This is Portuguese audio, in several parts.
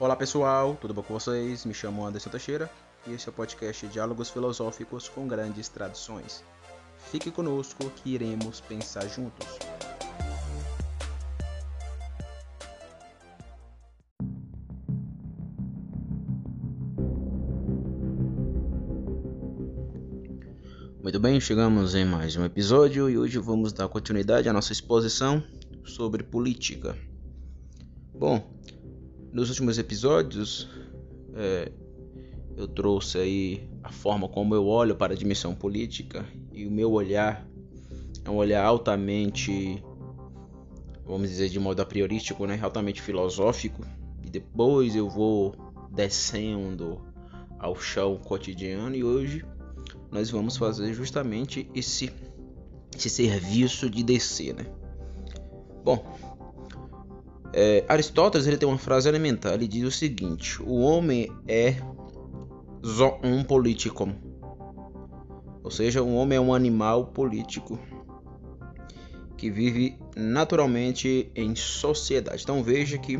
Olá pessoal, tudo bom com vocês? Me chamo Anderson Teixeira e esse é o podcast Diálogos Filosóficos com Grandes Tradições. Fique conosco que iremos pensar juntos. Muito bem, chegamos em mais um episódio e hoje vamos dar continuidade à nossa exposição sobre política. Bom, nos últimos episódios é, eu trouxe aí a forma como eu olho para a dimensão política e o meu olhar é um olhar altamente, vamos dizer de modo a priorístico, né, altamente filosófico e depois eu vou descendo ao chão cotidiano e hoje nós vamos fazer justamente esse, esse serviço de descer, né? Bom, é, Aristóteles ele tem uma frase elementar. Ele diz o seguinte: o homem é zoon politicum, ou seja, o homem é um animal político que vive naturalmente em sociedade. Então veja que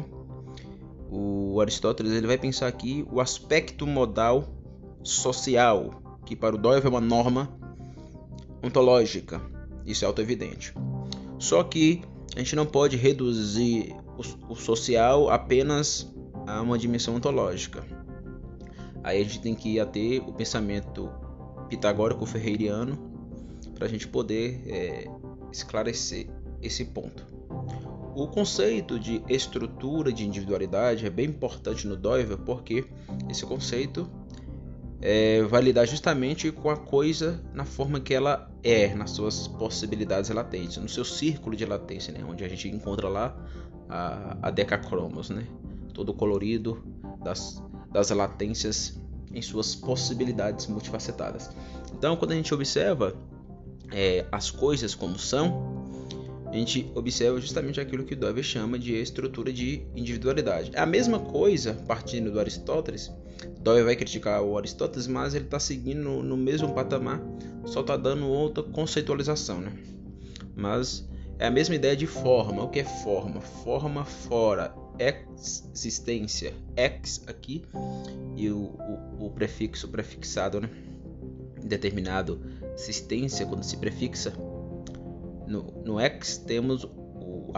o Aristóteles ele vai pensar aqui o aspecto modal social, que para o Doyle é uma norma ontológica. Isso é auto-evidente. Só que a gente não pode reduzir o, o social apenas a uma dimensão ontológica. Aí a gente tem que ir até o pensamento pitagórico ferreiriano para a gente poder é, esclarecer esse ponto. O conceito de estrutura de individualidade é bem importante no Doiver porque esse conceito é, vai lidar justamente com a coisa na forma que ela é, nas suas possibilidades latentes, no seu círculo de latência, né? onde a gente encontra lá a, a decacromos, né? todo colorido das, das latências em suas possibilidades multifacetadas. Então, quando a gente observa é, as coisas como são, a gente observa justamente aquilo que Dover chama de estrutura de individualidade. É a mesma coisa partindo do Aristóteles. Dover vai criticar o Aristóteles, mas ele está seguindo no mesmo patamar, só está dando outra conceitualização, né? Mas é a mesma ideia de forma. O que é forma? Forma fora, existência, ex aqui e o, o, o prefixo prefixado, né? Determinado existência quando se prefixa no, no ex temos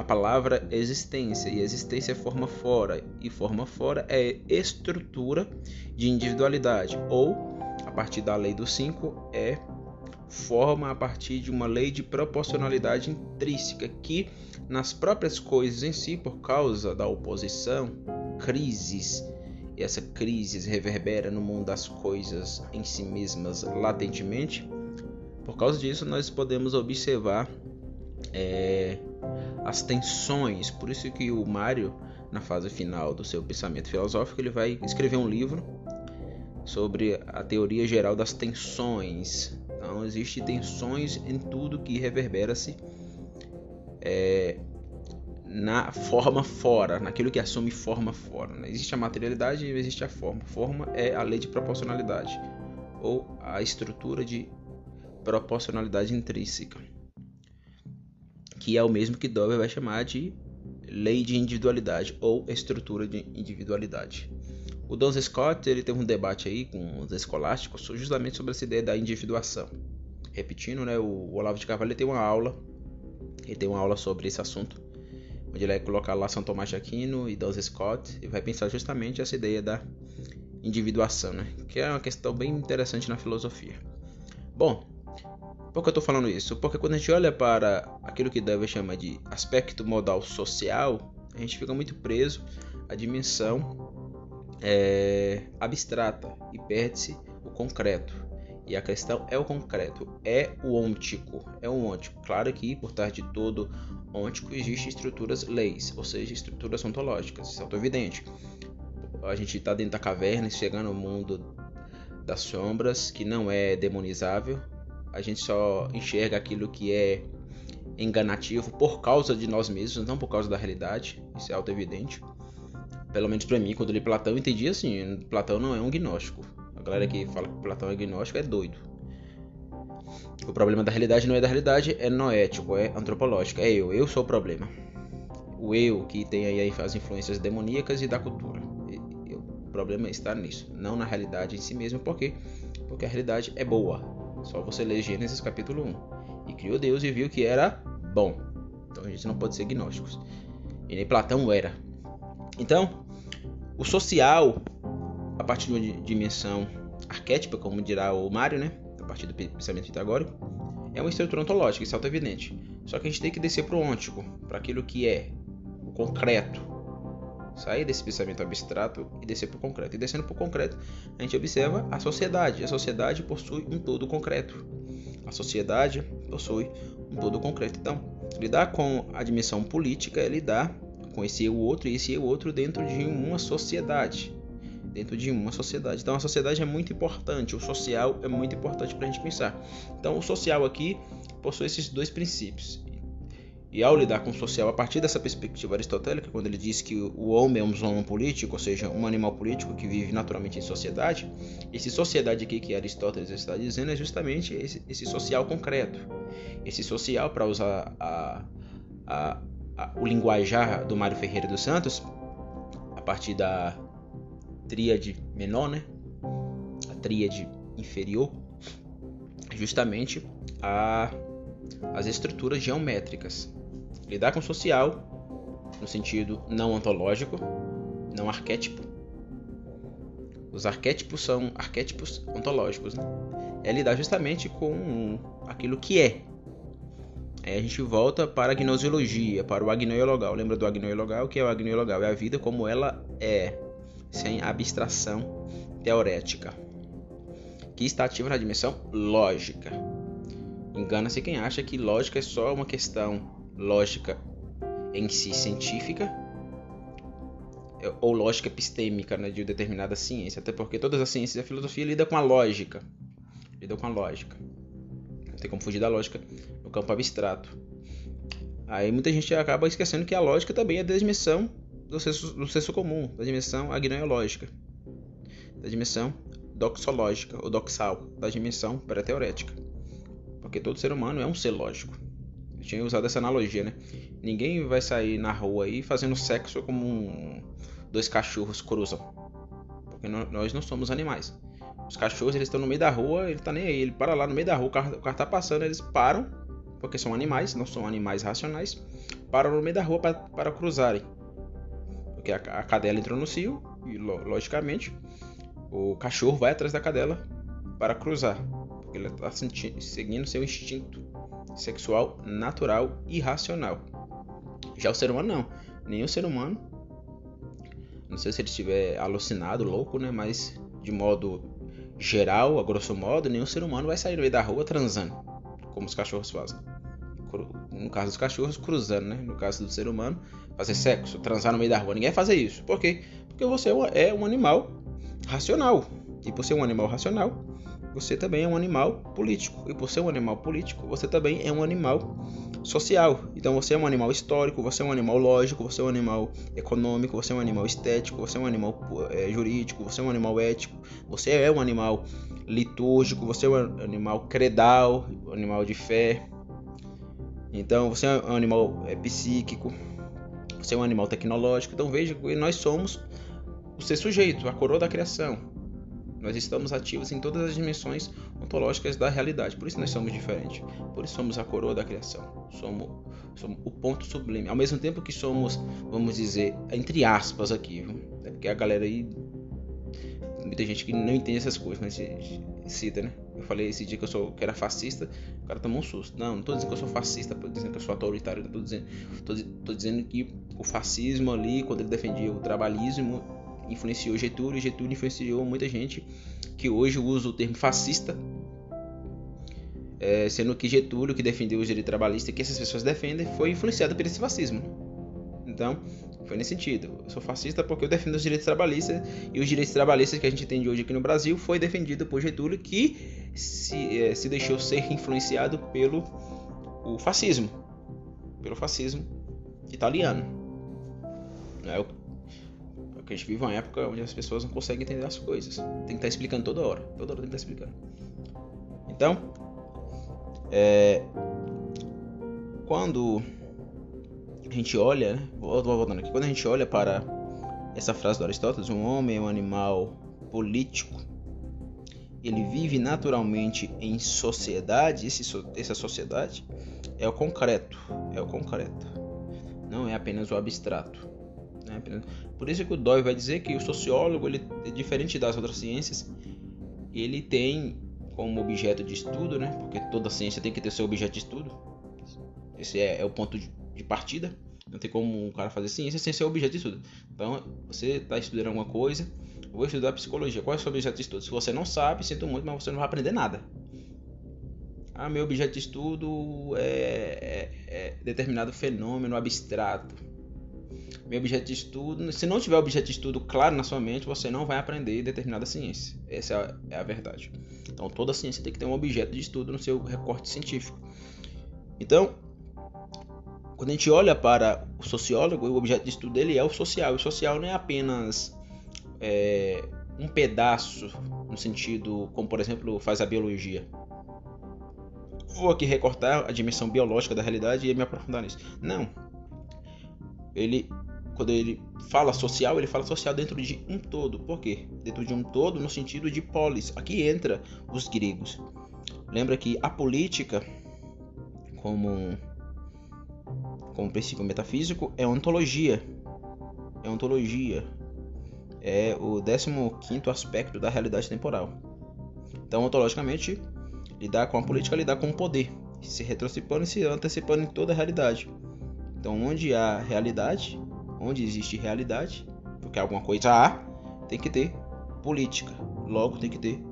a palavra existência, e existência é forma fora, e forma fora é estrutura de individualidade, ou a partir da lei dos cinco é forma a partir de uma lei de proporcionalidade intrínseca que nas próprias coisas em si, por causa da oposição, crises, e essa crise reverbera no mundo das coisas em si mesmas latentemente. Por causa disso, nós podemos observar é, as tensões. Por isso que o Mário, na fase final do seu pensamento filosófico, ele vai escrever um livro sobre a teoria geral das tensões. Então, existem tensões em tudo que reverbera-se é, na forma fora, naquilo que assume forma fora. Né? Existe a materialidade e existe a forma. Forma é a lei de proporcionalidade ou a estrutura de proporcionalidade intrínseca que é o mesmo que Dover vai chamar de lei de individualidade ou estrutura de individualidade. O Don Scott ele teve um debate aí com os escolásticos justamente sobre essa ideia da individuação. Repetindo, né, o Olavo de Carvalho tem uma aula, ele tem uma aula sobre esse assunto, onde ele vai colocar lá São Tomás de Aquino e Don Scott e vai pensar justamente essa ideia da individuação, né, que é uma questão bem interessante na filosofia. Bom, por que eu estou falando isso? Porque quando a gente olha para aquilo que deve chamar de aspecto modal social, a gente fica muito preso à dimensão é, abstrata e perde-se o concreto. E a questão é o concreto, é o ôntico, é o ôntico. Claro que por trás de todo ôntico existem estruturas leis, ou seja, estruturas ontológicas, isso é auto-evidente. A gente está dentro da caverna chegando ao mundo das sombras, que não é demonizável, a gente só enxerga aquilo que é enganativo por causa de nós mesmos, não por causa da realidade. Isso é auto-evidente. Pelo menos para mim, quando eu li Platão, eu entendi assim: Platão não é um gnóstico. A galera que fala que Platão é gnóstico é doido. O problema da realidade não é da realidade, é noético, é antropológico. É eu, eu sou o problema. O eu que tem aí as influências demoníacas e da cultura. problema está nisso, não na realidade em si mesmo, por quê? Porque a realidade é boa. Só você ler Gênesis capítulo 1. E criou Deus e viu que era bom. Então a gente não pode ser gnósticos. E nem Platão era. Então, o social, a partir de uma dimensão arquétipa, como dirá o Mário, né? A partir do pensamento pitagórico, é uma estrutura ontológica, isso é auto-evidente. Só que a gente tem que descer para o ôntico, para aquilo que é o concreto. Sair desse pensamento abstrato e descer para o concreto. E descendo para o concreto, a gente observa a sociedade. A sociedade possui um todo concreto. A sociedade possui um todo concreto. Então, lidar com a dimensão política é lidar com esse eu outro e esse eu outro dentro de uma sociedade. Dentro de uma sociedade. Então, a sociedade é muito importante. O social é muito importante para a gente pensar. Então, o social aqui possui esses dois princípios. E ao lidar com o social a partir dessa perspectiva aristotélica, quando ele diz que o homem é um zoon político, ou seja, um animal político que vive naturalmente em sociedade, esse sociedade aqui que Aristóteles está dizendo é justamente esse, esse social concreto. Esse social, para usar a, a, a, o linguajar do Mário Ferreira dos Santos, a partir da tríade menor, né? a tríade inferior, justamente a, as estruturas geométricas lidar com o social no sentido não ontológico, não arquétipo. Os arquétipos são arquétipos ontológicos, né? É lidar justamente com aquilo que é. Aí a gente volta para a gnosiologia, para o agnoiologal. Lembra do agnoiologal? O que é o agnoiologal? É a vida como ela é, sem abstração teorética, que está ativa na dimensão lógica. Engana-se quem acha que lógica é só uma questão lógica em si científica é, ou lógica epistêmica né, de determinada ciência, até porque todas as ciências e a filosofia lidam com a lógica, lidam com a lógica. Não tem como fugir da lógica no campo abstrato. Aí muita gente acaba esquecendo que a lógica também é da dimensão do senso, do senso comum, da dimensão agnoiológica, da dimensão doxológica ou doxal, da dimensão pré-teorética. Porque todo ser humano é um ser lógico. Eu tinha usado essa analogia, né? Ninguém vai sair na rua aí fazendo sexo como um... dois cachorros cruzam. Porque nós não somos animais. Os cachorros eles estão no meio da rua, ele tá nem aí, ele para lá no meio da rua, o carro, o carro tá passando, eles param, porque são animais, não são animais racionais, param no meio da rua para, cruzarem. Porque a, a cadela entrou no cio e logicamente o cachorro vai atrás da cadela para cruzar, porque ele está seguindo seu instinto sexual natural e racional. Já o ser humano não. Nenhum ser humano, não sei se ele estiver alucinado, louco, né? Mas de modo geral, a grosso modo, nenhum ser humano vai sair no meio da rua transando, como os cachorros fazem. No caso dos cachorros, cruzando, né? No caso do ser humano, fazer sexo, transar no meio da rua. Ninguém vai fazer isso. Por quê? Porque você é um animal racional. E por ser um animal racional, você também é um animal político. E por ser um animal político, você também é um animal social. Então você é um animal histórico, você é um animal lógico, você é um animal econômico, você é um animal estético, você é um animal é, jurídico, você é um animal ético, você é um animal litúrgico, você é um animal credal, um animal de fé. Então você é um animal é, psíquico, você é um animal tecnológico. Então veja que nós somos o ser sujeito, a coroa da criação. Nós estamos ativos em todas as dimensões ontológicas da realidade. Por isso nós somos diferentes. Por isso somos a coroa da criação. Somos, somos o ponto sublime. Ao mesmo tempo que somos, vamos dizer, entre aspas aqui. Viu? É porque a galera aí. Muita gente que não entende essas coisas, mas cita, né? Eu falei esse dia que eu sou que era fascista, o cara tomou um susto. Não, não tô dizendo que eu sou fascista, tô dizendo que eu sou autoritário, tô dizendo, tô, tô dizendo que o fascismo ali, quando ele defendia o trabalhismo, influenciou Getúlio, Getúlio influenciou muita gente que hoje usa o termo fascista, é, sendo que Getúlio, que defendeu o direito trabalhista, que essas pessoas defendem, foi influenciado por esse fascismo. Então, foi nesse sentido. Eu sou fascista porque eu defendo os direitos trabalhistas e os direitos trabalhistas que a gente tem hoje aqui no Brasil foi defendido por Getúlio, que se, é, se deixou ser influenciado pelo o fascismo, pelo fascismo italiano. É, porque a gente vive uma época onde as pessoas não conseguem entender as coisas. Tem que estar explicando toda hora. Toda hora tem que estar explicando. Então, é, quando a gente olha, né? voltando aqui, quando a gente olha para essa frase do Aristóteles, um homem é um animal político, ele vive naturalmente em sociedade, esse, essa sociedade é o concreto, é o concreto, não é apenas o abstrato. É apenas... Por isso que o Dewey vai dizer que o sociólogo, ele, é diferente das outras ciências, ele tem como objeto de estudo, né? Porque toda ciência tem que ter seu objeto de estudo. Esse é, é o ponto de, de partida. Não tem como um cara fazer ciência sem ser objeto de estudo. Então, você está estudando alguma coisa, vou estudar psicologia. Qual é o seu objeto de estudo? Se você não sabe, sinto muito, mas você não vai aprender nada. Ah, meu objeto de estudo é, é, é determinado fenômeno abstrato. Meu objeto de estudo, se não tiver objeto de estudo claro na sua mente, você não vai aprender determinada ciência. Essa é a, é a verdade. Então, toda ciência tem que ter um objeto de estudo no seu recorte científico. Então, quando a gente olha para o sociólogo, o objeto de estudo dele é o social. O social não é apenas é, um pedaço, no sentido como, por exemplo, faz a biologia. Vou aqui recortar a dimensão biológica da realidade e me aprofundar nisso. Não. Ele, quando ele fala social, ele fala social dentro de um todo. Por quê? Dentro de um todo no sentido de polis. Aqui entra os gregos. Lembra que a política, como, como princípio metafísico, é ontologia. É ontologia é o 15 aspecto da realidade temporal. Então, ontologicamente, lidar com a política lidar com o poder, se retrocipando e se antecipando em toda a realidade. Então, onde há realidade, onde existe realidade, porque alguma coisa há, tem que ter política. Logo, tem que ter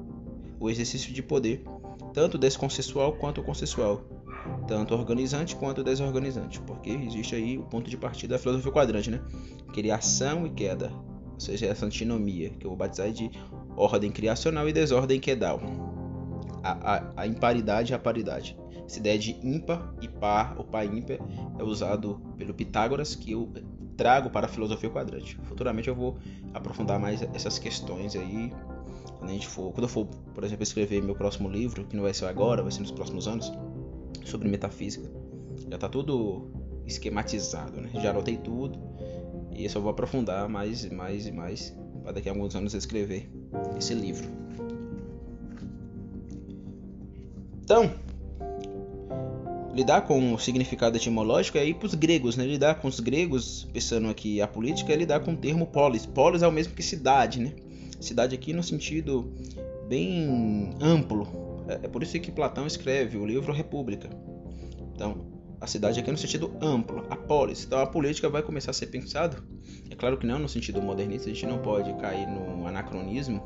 o exercício de poder, tanto desconsensual quanto consensual, tanto organizante quanto desorganizante, porque existe aí o ponto de partida da filosofia quadrante, né? Criação e queda, ou seja, essa antinomia, que eu vou batizar de ordem criacional e desordem quedal. A, a, a imparidade e a paridade. Essa ideia de ímpar e par, ou par ímpar, é usado pelo Pitágoras, que eu trago para a filosofia quadrante. Futuramente eu vou aprofundar mais essas questões aí. Quando, a gente for, quando eu for, por exemplo, escrever meu próximo livro, que não vai ser agora, vai ser nos próximos anos, sobre metafísica. Já está tudo esquematizado, né? Já anotei tudo e eu só vou aprofundar mais e mais e mais para daqui a alguns anos escrever esse livro. Então, lidar com o significado etimológico é ir para os gregos, né? Lidar com os gregos, pensando aqui a política, é lidar com o termo polis. Polis é o mesmo que cidade, né? Cidade aqui no sentido bem amplo. É, é por isso que Platão escreve o livro República. Então, a cidade aqui no sentido amplo, a polis. Então a política vai começar a ser pensado. É claro que não no sentido modernista, a gente não pode cair no anacronismo.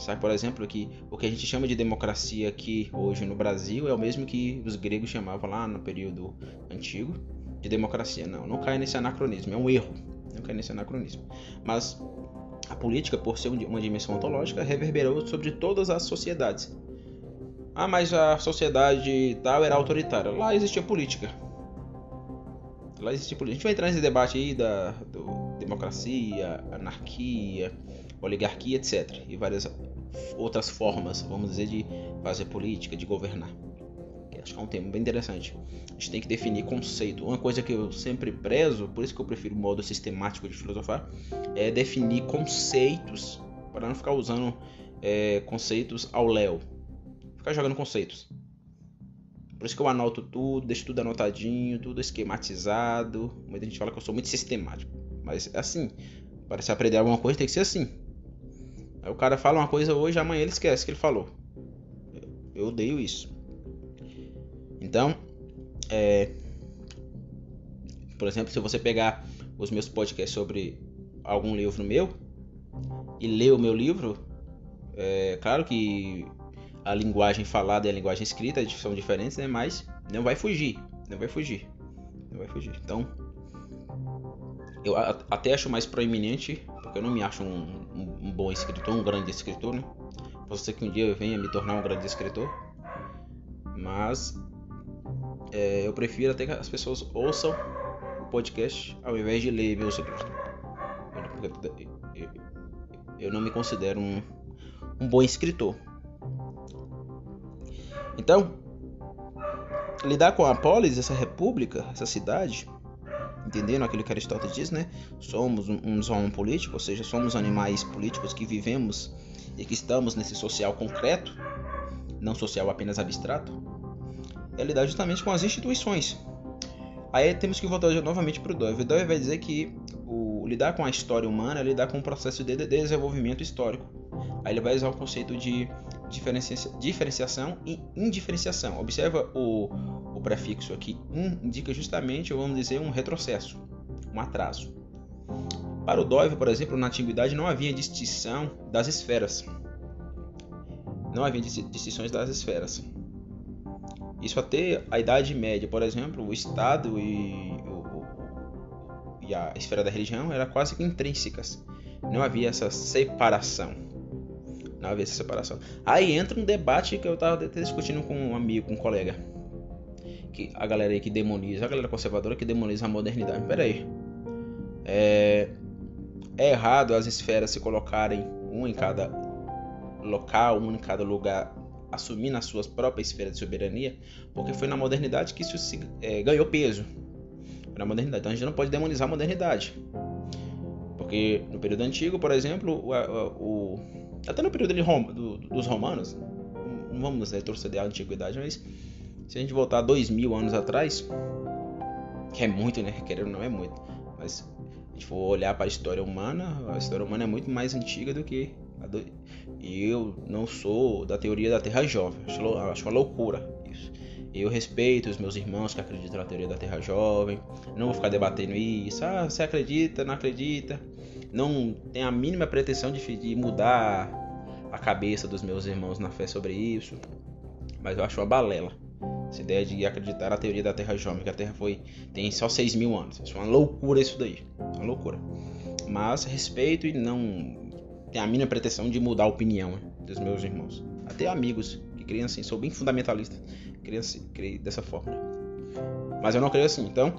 Pensar, por exemplo, que o que a gente chama de democracia aqui hoje no Brasil é o mesmo que os gregos chamavam lá no período antigo de democracia. Não, não cai nesse anacronismo, é um erro. Não cai nesse anacronismo. Mas a política, por ser uma dimensão ontológica, reverberou sobre todas as sociedades. Ah, mas a sociedade tal era autoritária. Lá existia política. Lá existia política. A gente vai entrar nesse debate aí da democracia, anarquia, oligarquia, etc. E várias outras formas, vamos dizer, de fazer política, de governar. Acho que é um tema bem interessante. A gente tem que definir conceito. Uma coisa que eu sempre prezo, por isso que eu prefiro o modo sistemático de filosofar, é definir conceitos, para não ficar usando é, conceitos ao léu ficar jogando conceitos. Por isso que eu anoto tudo, deixo tudo anotadinho, tudo esquematizado. Muita gente fala que eu sou muito sistemático. Mas é assim. Para se aprender alguma coisa tem que ser assim. Aí o cara fala uma coisa hoje, amanhã ele esquece que ele falou. Eu odeio isso. Então, é... por exemplo, se você pegar os meus podcasts sobre algum livro meu e ler o meu livro, é claro que a linguagem falada e a linguagem escrita são diferentes, né? Mas não vai fugir, não vai fugir, não vai fugir. Então, eu até acho mais proeminente, porque eu não me acho um, um, um bom escritor, um grande escritor, né? Pode ser que um dia eu venha me tornar um grande escritor, mas é, eu prefiro até que as pessoas ouçam o podcast ao invés de ler meus livros. Eu não me considero um, um bom escritor, então, lidar com a polis, essa república, essa cidade, entendendo aquilo que Aristóteles diz, né? Somos um zoon político, ou seja, somos animais políticos que vivemos e que estamos nesse social concreto, não social apenas abstrato. É lidar justamente com as instituições. Aí temos que voltar novamente para o Dove. O Dove vai dizer que o lidar com a história humana é lidar com um processo de desenvolvimento histórico. Aí ele vai usar o conceito de diferencia diferenciação e indiferenciação. Observa o, o prefixo aqui, um indica justamente, vamos dizer, um retrocesso, um atraso. Para o Dove, por exemplo, na antiguidade não havia distinção das esferas. Não havia distinções das esferas. Isso até a Idade Média, por exemplo, o Estado e, o, e a esfera da religião eram quase que intrínsecas. Não havia essa separação. Não havia essa separação. Aí entra um debate que eu estava discutindo com um amigo, com um colega. Que a galera aí que demoniza, a galera conservadora que demoniza a modernidade. Pera aí. É, é errado as esferas se colocarem um em cada local, um em cada lugar assumir nas suas próprias esferas de soberania, porque foi na modernidade que isso se, é, ganhou peso. Na modernidade. Então a gente não pode demonizar a modernidade. Porque no período antigo, por exemplo, o, o até no período Roma, do, dos romanos, não vamos retroceder à antiguidade, mas se a gente voltar dois mil anos atrás, que é muito, né? Querendo não é muito, mas a gente for olhar para a história humana, a história humana é muito mais antiga do que e eu não sou da teoria da Terra Jovem. Acho, uma loucura isso. Eu respeito os meus irmãos que acreditam na teoria da Terra Jovem. Não vou ficar debatendo isso. Ah, você acredita, não acredita. Não tem a mínima pretensão de mudar a cabeça dos meus irmãos na fé sobre isso. Mas eu acho uma balela. Essa ideia de acreditar na teoria da Terra Jovem, que a Terra foi tem só 6 mil anos. Isso é uma loucura isso daí. Uma loucura. Mas respeito e não tenho a mínima pretensão de mudar a opinião dos meus irmãos. Até amigos que criam assim, sou bem fundamentalista, criam, assim, criam dessa forma. Mas eu não creio assim, então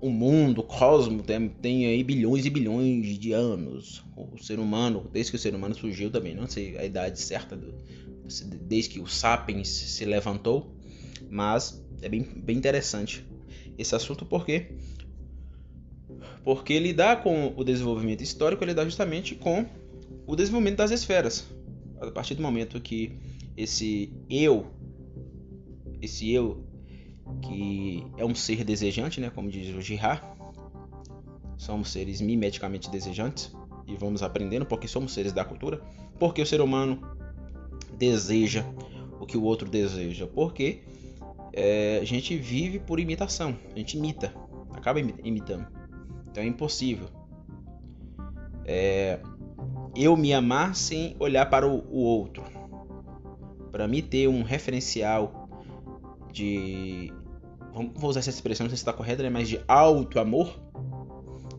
o mundo, o cosmos tem, tem, aí bilhões e bilhões de anos. O ser humano, desde que o ser humano surgiu também, não sei a idade certa, do, desde que o Sapiens se levantou, mas é bem, bem interessante esse assunto porque porque lidar com o desenvolvimento histórico ele dá justamente com o desenvolvimento das esferas. A partir do momento que esse eu, esse eu que é um ser desejante, né, como diz o Girard, somos seres mimeticamente desejantes e vamos aprendendo porque somos seres da cultura, porque o ser humano deseja o que o outro deseja, porque é, a gente vive por imitação, a gente imita, acaba imitando. Então é impossível. É, eu me amar sem olhar para o, o outro. Para mim ter um referencial de. Vamos usar essa expressão, não sei se está correta, né? mas de alto amor.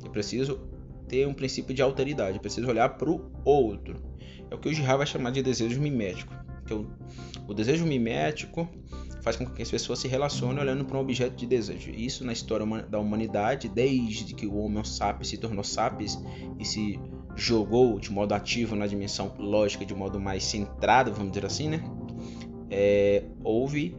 Eu preciso ter um princípio de alteridade. Eu preciso olhar para o outro. É o que o Girard vai chamar de desejo mimético. Então, o desejo mimético faz com que as pessoas se relacionem olhando para um objeto de desejo. Isso na história da humanidade, desde que o Homo sapiens se tornou sapiens e se jogou de modo ativo na dimensão lógica, de modo mais centrado, vamos dizer assim, né? É, houve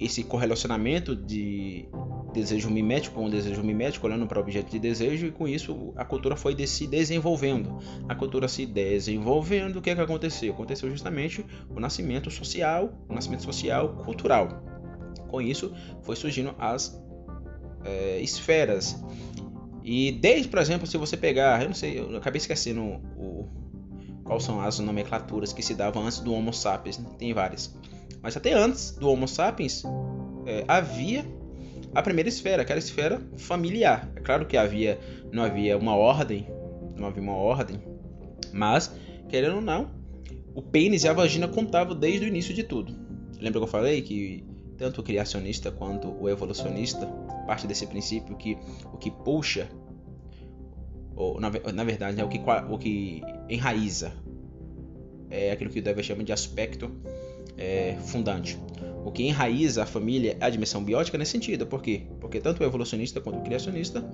esse correlacionamento de desejo mimético o desejo mimético, olhando para o objeto de desejo, e com isso a cultura foi se desenvolvendo. A cultura se desenvolvendo, o que, é que aconteceu? Aconteceu justamente o nascimento social, o nascimento social cultural. Com isso foi surgindo as é, esferas. E desde, por exemplo, se você pegar, eu não sei, eu acabei esquecendo o, quais são as nomenclaturas que se davam antes do Homo sapiens, né? tem várias. Mas até antes do Homo sapiens é, havia a primeira esfera, aquela esfera familiar. É claro que havia, não havia uma ordem, não havia uma ordem, mas, querendo ou não, o pênis e a vagina contavam desde o início de tudo. Lembra que eu falei que tanto o criacionista quanto o evolucionista parte desse princípio que o que puxa, ou na, na verdade é o que, o que enraiza, é aquilo que o Dever chama de aspecto é, fundante. O que enraiza a família é a dimensão biótica nesse sentido. Por quê? Porque tanto o evolucionista quanto o criacionista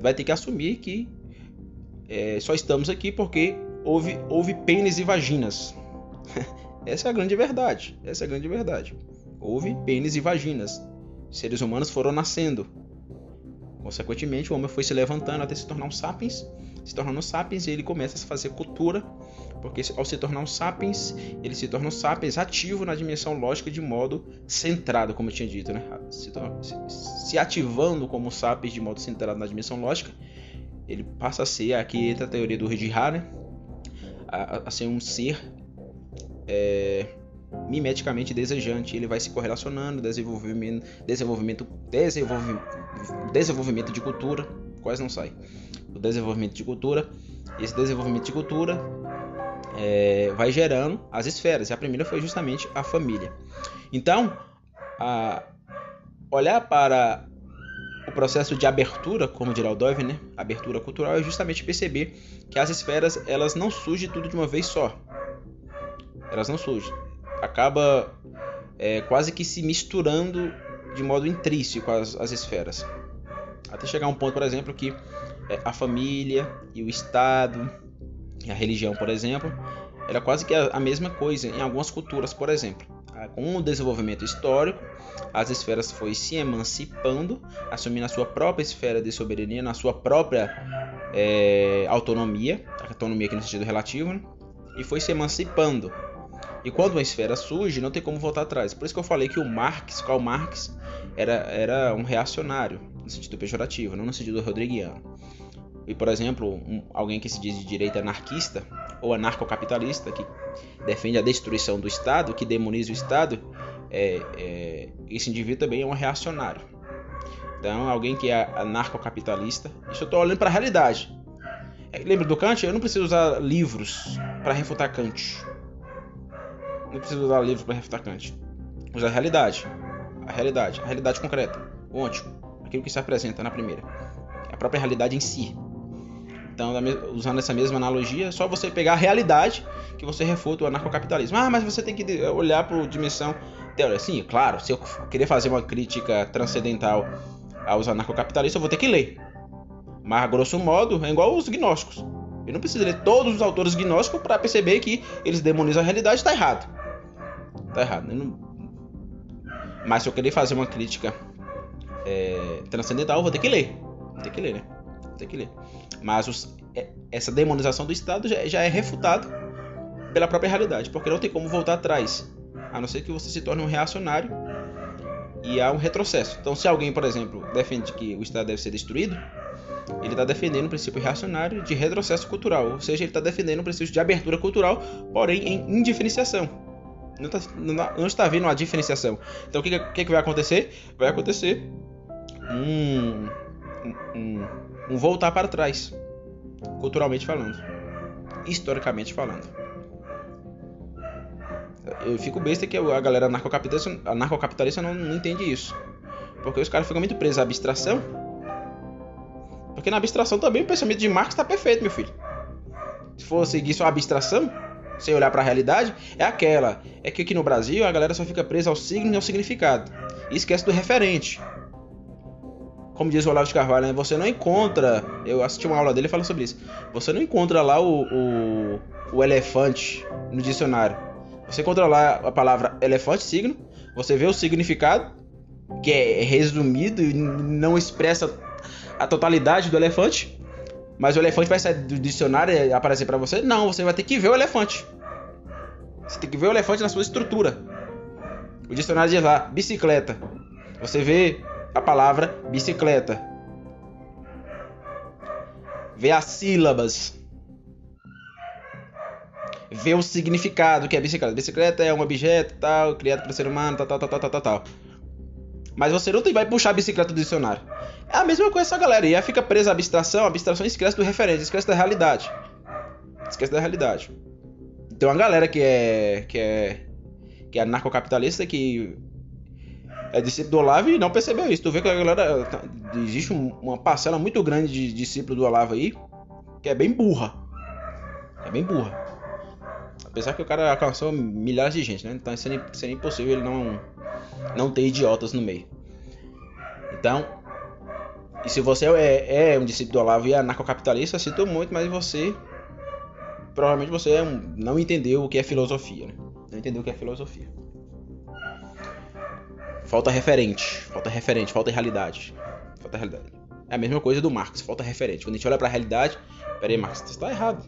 vai ter que assumir que é, só estamos aqui porque houve, houve pênis e vaginas. Essa é a grande verdade. Essa é a grande verdade. Houve pênis e vaginas. seres humanos foram nascendo. Consequentemente, o homem foi se levantando até se tornar um sapiens. Se tornando um sapiens, ele começa a fazer cultura, porque ao se tornar um sapiens, ele se torna um sapiens ativo na dimensão lógica de modo centrado, como eu tinha dito, né? Se, se ativando como sapiens de modo centrado na dimensão lógica, ele passa a ser, aqui entra a teoria do Ridhar, né? a, a ser um ser é, mimeticamente desejante. Ele vai se correlacionando, desenvolvimento, desenvolvimento, desenvolvimento, desenvolvimento de cultura, quase não sai. O desenvolvimento de cultura, esse desenvolvimento de cultura é, vai gerando as esferas. E a primeira foi justamente a família. Então, a, olhar para o processo de abertura, como dirá o Dove, né? Abertura cultural é justamente perceber que as esferas elas não surgem tudo de uma vez só. Elas não surgem. Acaba é, quase que se misturando de modo intrínseco as, as esferas. Até chegar a um ponto, por exemplo, que é, a família e o Estado a religião, por exemplo, era quase que a, mesma coisa em algumas culturas, por exemplo. Ah, com o desenvolvimento histórico, as esferas foi se emancipando, assumindo a sua própria esfera de soberania, na sua própria é, autonomia, autonomia aqui no sentido relativo, né? e foi se emancipando. E quando uma esfera surge, não tem como voltar atrás. Por isso que eu falei que o Marx, Karl Marx, era, era um reacionário, no sentido pejorativo, não no sentido rodriguiano. E, por exemplo, um, alguém que se diz de direita anarquista ou anarcocapitalista, que defende a destruição do Estado, que demoniza o Estado, é, é, esse indivíduo também é um reacionário. Então, alguém que é anarcocapitalista, isso eu estou olhando para a realidade. É, lembra do Kant? Eu não preciso usar livros para refutar Kant. Não preciso usar livros para refutar Kant. Usar a realidade. A realidade. A realidade concreta. O ótimo. Aquilo que se apresenta na primeira. A própria realidade em si. Então, usando essa mesma analogia, é só você pegar a realidade que você refuta o anarcocapitalismo. Ah, mas você tem que olhar para a dimensão teórica. Sim, claro, se eu querer fazer uma crítica transcendental aos anarcocapitalistas, eu vou ter que ler. Mas, grosso modo, é igual os gnósticos. Eu não preciso ler todos os autores gnósticos para perceber que eles demonizam a realidade. Está errado. Está errado. Não... Mas se eu querer fazer uma crítica é, transcendental, eu vou ter que ler. Vou ter que ler, né? Que ler. Mas os, é, essa demonização do Estado já, já é refutado pela própria realidade, porque não tem como voltar atrás, a não ser que você se torne um reacionário e há um retrocesso. Então, se alguém, por exemplo, defende que o Estado deve ser destruído, ele está defendendo o princípio reacionário de retrocesso cultural, ou seja, ele está defendendo o princípio de abertura cultural, porém em indiferenciação. Não, tá, não, não está havendo uma diferenciação. Então, o que, que, que vai acontecer? Vai acontecer um, um, um voltar para trás, culturalmente falando, historicamente falando. Eu fico besta que a galera anarcocapitalista, anarcocapitalista não, não entende isso. Porque os caras ficam muito presos à abstração. Porque na abstração também o pensamento de Marx está perfeito, meu filho. Se for seguir só a abstração, sem olhar para a realidade, é aquela. É que aqui no Brasil a galera só fica presa ao signo e ao significado. E esquece do referente como diz o Olavo de Carvalho, né? você não encontra. Eu assisti uma aula dele e fala sobre isso. Você não encontra lá o, o, o, elefante no dicionário. Você encontra lá a palavra elefante, signo. Você vê o significado, que é resumido e não expressa a totalidade do elefante. Mas o elefante vai sair do dicionário e aparecer para você? Não, você vai ter que ver o elefante. Você tem que ver o elefante na sua estrutura. O dicionário diz lá, bicicleta. Você vê a palavra bicicleta. Vê as sílabas. Vê o significado que é bicicleta. Bicicleta é um objeto tal, criado pelo ser humano, tal, tal, tal, tal, tal, tal. Mas você não vai puxar a bicicleta do dicionário. É a mesma coisa essa galera. E aí fica presa à abstração, a abstração esquece do referente, esquece da realidade. Esquece da realidade. Tem uma galera que é. que é. que é anarcocapitalista que é discípulo do Olavo e não percebeu isso. Tu vê que a galera. Existe uma parcela muito grande de discípulo do Olavo aí que é bem burra. É bem burra. Apesar que o cara alcançou milhares de gente, né? Então seria, seria impossível ele não, não ter idiotas no meio. Então, e se você é, é um discípulo do Olavo e é anarcocapitalista, sinto muito, mas você. Provavelmente você é um, não entendeu o que é filosofia, né? Não entendeu o que é filosofia. Falta referente, falta referente, falta realidade. Falta realidade. É a mesma coisa do Marx, falta referente. Quando a gente olha para a realidade, peraí, Marx, você está errado.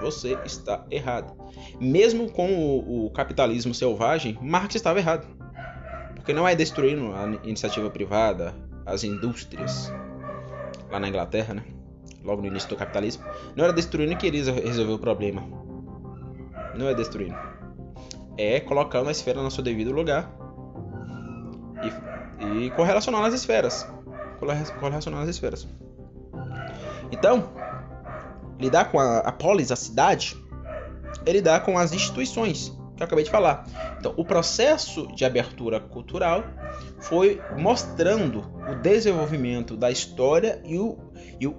Você está errado. Mesmo com o, o capitalismo selvagem, Marx estava errado. Porque não é destruindo a iniciativa privada, as indústrias, lá na Inglaterra, né? Logo no início do capitalismo, não era destruindo que eles resolver o problema. Não é destruindo. É colocando a esfera no seu devido lugar e, e correlacionando as esferas. Correlacionando as esferas. Então, lidar com a, a polis, a cidade, é lidar com as instituições que eu acabei de falar. Então, o processo de abertura cultural foi mostrando o desenvolvimento da história e o, e o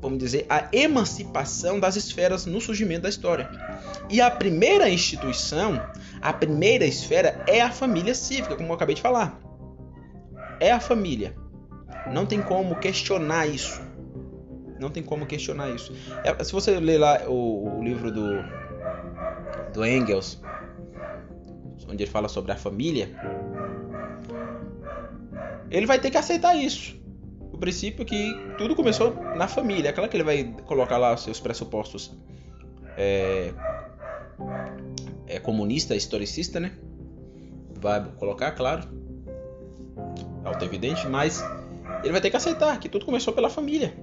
vamos dizer, a emancipação das esferas no surgimento da história. E a primeira instituição, a primeira esfera é a família cívica, como eu acabei de falar. É a família. Não tem como questionar isso. Não tem como questionar isso. É, se você ler lá o, o livro do, do Engels, onde ele fala sobre a família, ele vai ter que aceitar isso. O princípio que tudo começou na família. Aquela que ele vai colocar lá seus pressupostos é, é comunista, historicista, né? Vai colocar, claro, auto-evidente, mas ele vai ter que aceitar que tudo começou pela família.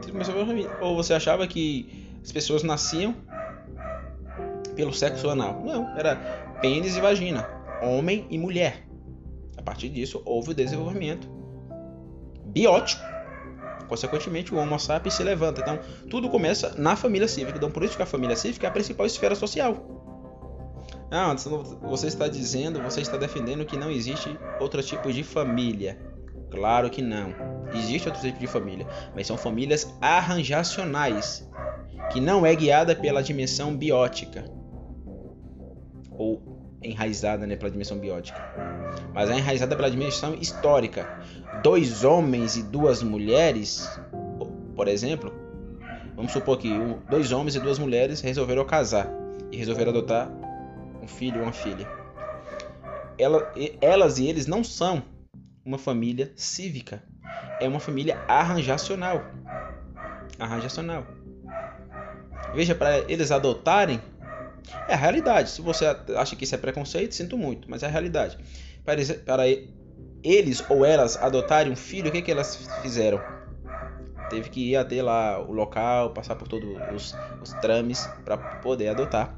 Tudo começou pela família. Ou você achava que as pessoas nasciam pelo sexo anal. Não, era pênis e vagina, homem e mulher. A partir disso, houve o desenvolvimento biótico. Consequentemente, o Homo sapiens se levanta. Então, tudo começa na família cívica. Então, por isso que a família cívica é a principal esfera social. Ah, você está dizendo, você está defendendo que não existe outro tipo de família. Claro que não. Existe outro tipo de família, mas são famílias arranjacionais, que não é guiada pela dimensão biótica ou enraizada né, pela dimensão biótica, mas é enraizada pela dimensão histórica. Dois homens e duas mulheres, por exemplo, vamos supor que dois homens e duas mulheres resolveram casar e resolveram adotar um filho ou uma filha. Ela, elas e eles não são uma família cívica, é uma família arranjacional. Arranjacional. Veja, para eles adotarem, é a realidade. Se você acha que isso é preconceito, sinto muito, mas é a realidade. Para, para eles ou elas adotarem um filho, o que, que elas fizeram? Teve que ir até lá o local, passar por todos os, os trames para poder adotar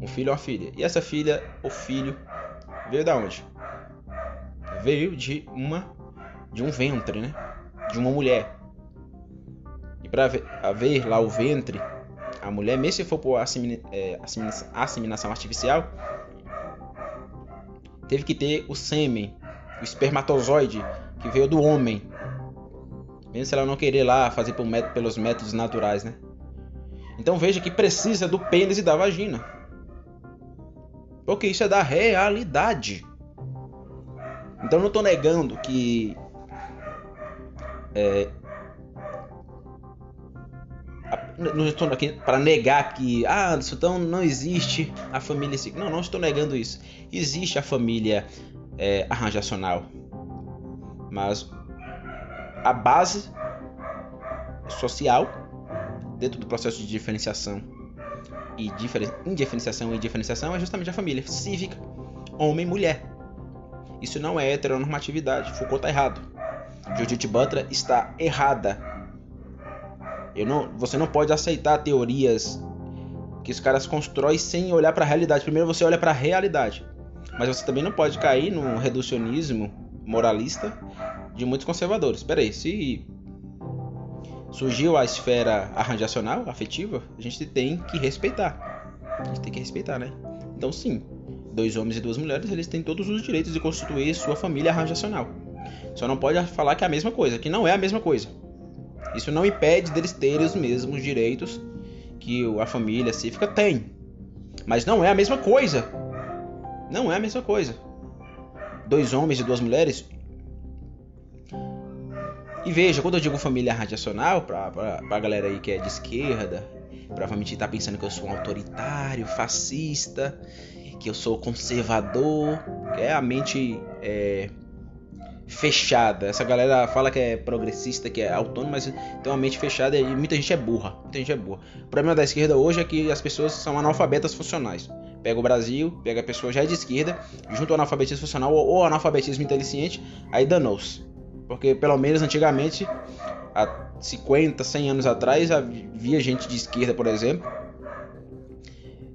um filho ou uma filha. E essa filha ou filho veio da onde? Veio de uma de um ventre, né? De uma mulher. E para haver lá o ventre a mulher, mesmo se for por é, assimilação artificial, teve que ter o sêmen, o espermatozoide que veio do homem. Mesmo se ela não querer lá fazer pelos métodos naturais, né? Então veja que precisa do pênis e da vagina. Porque isso é da realidade. Então não estou negando que é, não estou aqui para negar que ah, então não existe a família Não, não estou negando isso. Existe a família é, arranjacional, mas a base social dentro do processo de diferenciação e diferen... indiferenciação e diferenciação é justamente a família cívica, homem mulher. Isso não é heteronormatividade. Foucault está errado. Judith Butler está errada não, você não pode aceitar teorias que os caras constroem sem olhar para a realidade. Primeiro você olha para a realidade. Mas você também não pode cair no reducionismo moralista de muitos conservadores. Espera aí, se surgiu a esfera arranjacional, afetiva, a gente tem que respeitar. A gente tem que respeitar, né? Então sim, dois homens e duas mulheres, eles têm todos os direitos de constituir sua família arranjacional. Só não pode falar que é a mesma coisa, que não é a mesma coisa. Isso não impede deles terem os mesmos direitos que a família cívica tem. Mas não é a mesma coisa. Não é a mesma coisa. Dois homens e duas mulheres. E veja, quando eu digo família radiacional, pra, pra, pra galera aí que é de esquerda, provavelmente tá pensando que eu sou um autoritário, fascista, que eu sou conservador, que é a mente é, fechada. Essa galera fala que é progressista, que é autônomo, mas tem uma mente fechada e muita gente é burra. Muita gente é burra. O problema da esquerda hoje é que as pessoas são analfabetas funcionais. Pega o Brasil, pega a pessoa já de esquerda, junto ao analfabetismo funcional ou analfabetismo inteligente, aí danou-se. Porque pelo menos antigamente, há 50, 100 anos atrás, havia gente de esquerda, por exemplo,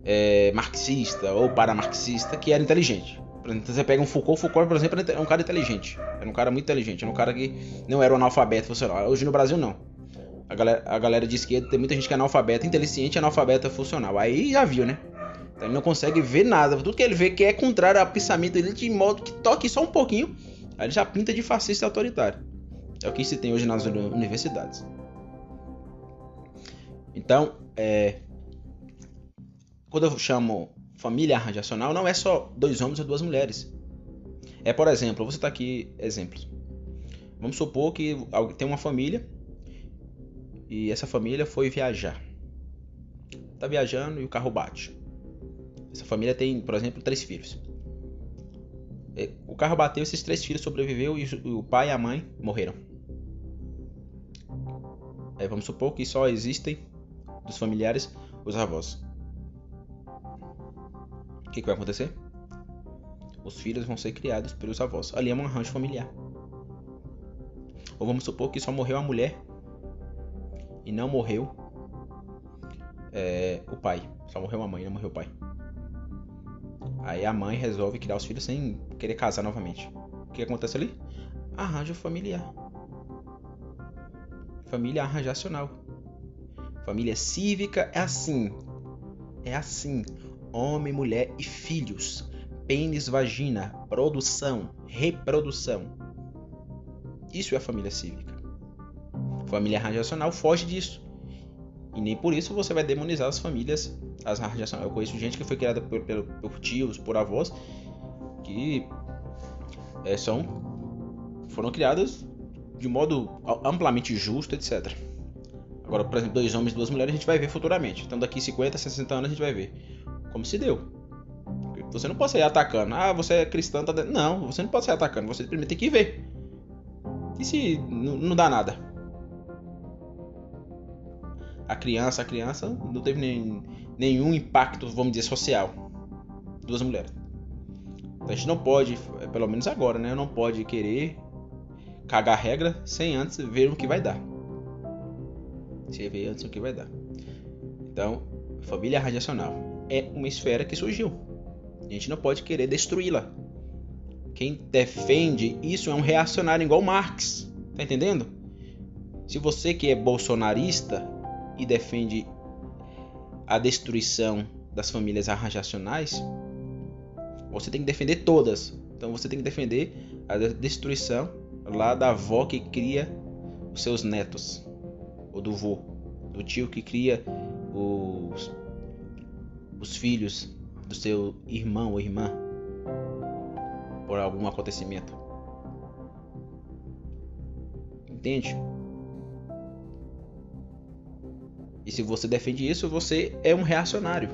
é, marxista ou paramarxista, que era inteligente. Exemplo, você pega um Foucault, Foucault, por exemplo, é um cara inteligente. Era um cara muito inteligente, era um cara que não era um analfabeto funcional. Hoje no Brasil, não. A galera, a galera de esquerda tem muita gente que é analfabeta, inteligente e analfabeta funcional. Aí já viu, né? Então ele não consegue ver nada. Tudo que ele vê que é contrário ao pensamento dele, de modo que toque só um pouquinho, ele já pinta de fascista e autoritário. É o que se tem hoje nas universidades. Então, é, quando eu chamo família radiacional, não é só dois homens ou duas mulheres. É, por exemplo, você está aqui exemplos. Vamos supor que tem uma família e essa família foi viajar. Está viajando e o carro bate. Essa família tem, por exemplo, três filhos. É, o carro bateu, esses três filhos sobreviveu e o pai e a mãe morreram. É, vamos supor que só existem dos familiares os avós. O que, que vai acontecer? Os filhos vão ser criados pelos avós. Ali é um arranjo familiar. Ou vamos supor que só morreu a mulher e não morreu é, o pai. Só morreu a mãe, não morreu o pai. Aí a mãe resolve criar os filhos sem querer casar novamente. O que acontece ali? Arranjo familiar. Família arranjacional. Família cívica é assim. É assim homem, mulher e filhos. Pênis, vagina, produção, reprodução. Isso é a família cívica. Família radiacional foge disso. E nem por isso você vai demonizar as famílias as radiacionais. Eu conheço gente que foi criada por, por, por tios, por avós, que é, são foram criadas de modo amplamente justo, etc. Agora, por exemplo, dois homens e duas mulheres a gente vai ver futuramente. Então, daqui 50, 60 anos a gente vai ver como se deu. Você não pode sair atacando. Ah, você é cristão, tá. Não, você não pode sair atacando. Você primeiro tem que ver. E se não dá nada? A criança, a criança não teve nem, nenhum impacto, vamos dizer, social. Duas mulheres. A gente não pode, pelo menos agora, né? Não pode querer cagar regra sem antes ver o que vai dar. Sem ver antes o que vai dar. Então, família radiacional é uma esfera que surgiu. A gente não pode querer destruí-la. Quem defende isso é um reacionário igual Marx. Tá entendendo? Se você que é bolsonarista e defende a destruição das famílias arranjacionais, você tem que defender todas. Então você tem que defender a destruição lá da avó que cria os seus netos, ou do vô, do tio que cria os os filhos do seu irmão ou irmã por algum acontecimento. Entende? E se você defende isso, você é um reacionário.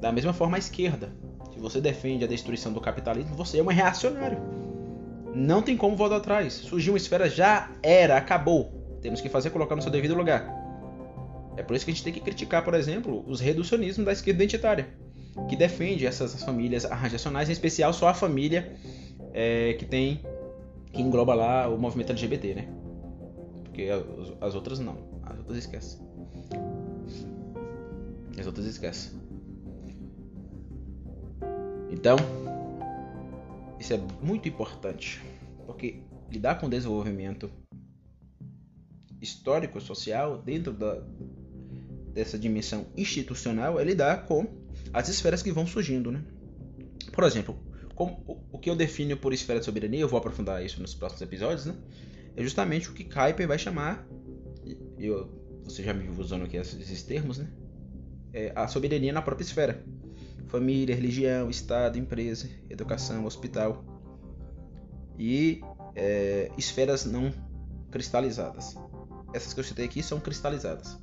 Da mesma forma, a esquerda. Você defende a destruição do capitalismo, você é um reacionário. Não tem como voltar atrás. Surgiu uma esfera, já era, acabou. Temos que fazer colocar no seu devido lugar. É por isso que a gente tem que criticar, por exemplo, os reducionismos da esquerda identitária, que defende essas famílias arranjacionais, em especial só a família é, que tem que engloba lá o movimento LGBT, né? Porque as outras não, as outras esquecem. As outras esquecem. Então, isso é muito importante, porque lidar com o desenvolvimento histórico social dentro da, dessa dimensão institucional é lidar com as esferas que vão surgindo, né? Por exemplo, como, o que eu defino por esfera de soberania, eu vou aprofundar isso nos próximos episódios, né? É justamente o que Kuiper vai chamar, eu, você já me viu usando aqui esses termos, né? É a soberania na própria esfera. Família, religião, Estado, empresa, educação, hospital. E é, esferas não cristalizadas. Essas que eu citei aqui são cristalizadas.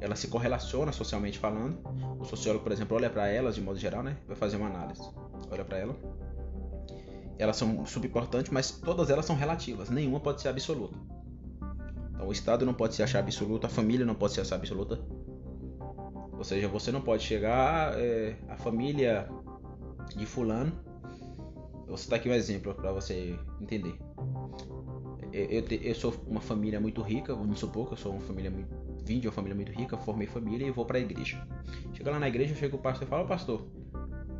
ela se correlaciona socialmente falando. O sociólogo, por exemplo, olha para elas de modo geral, né? Vai fazer uma análise. Olha para ela. Elas são subimportantes, mas todas elas são relativas. Nenhuma pode ser absoluta. Então, o Estado não pode se achar absoluto, a família não pode se achar absoluta. Ou seja, você não pode chegar é, a família de fulano. Vou citar aqui um exemplo para você entender. Eu, eu, eu, sou uma família muito rica, vamos supor que eu sou uma família muito, vim de uma família muito rica, formei família e vou para a igreja. Chega lá na igreja, chega o pastor e fala: Pastor,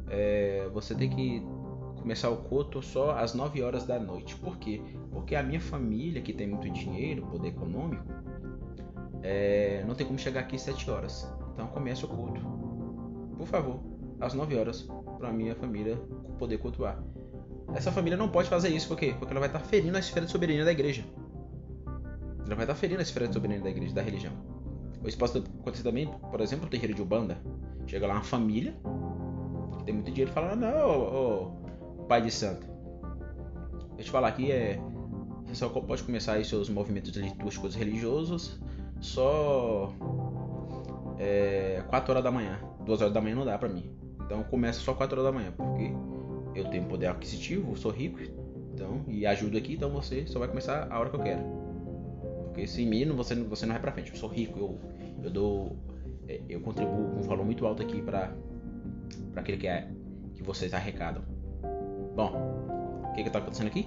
é, você tem que começar o culto só às 9 horas da noite. Por quê? Porque a minha família, que tem muito dinheiro, poder econômico, é, não tem como chegar aqui às 7 horas. Então começa o culto. Por favor, às 9 horas, para minha família poder cultuar. Essa família não pode fazer isso, por quê? Porque ela vai estar ferindo a esfera de soberania da igreja. Ela vai estar ferindo a esfera de soberania da igreja, da religião. Isso pode acontecer também, por exemplo, no terreiro de Ubanda. Chega lá uma família que tem muito dinheiro e fala: Não, pai de santo. Deixa eu te falar aqui, é. Você só pode começar aí seus movimentos litúrgicos religiosos só. É, 4 horas da manhã. 2 horas da manhã não dá pra mim. Então começa só 4 horas da manhã, porque eu tenho poder aquisitivo, sou rico, então, e ajudo aqui, então você só vai começar a hora que eu quero. Porque sem mim você, você não vai pra frente. Eu sou rico, eu, eu dou. É, eu contribuo com um valor muito alto aqui para para aquele que é que vocês arrecadam. Bom, o que que tá acontecendo aqui?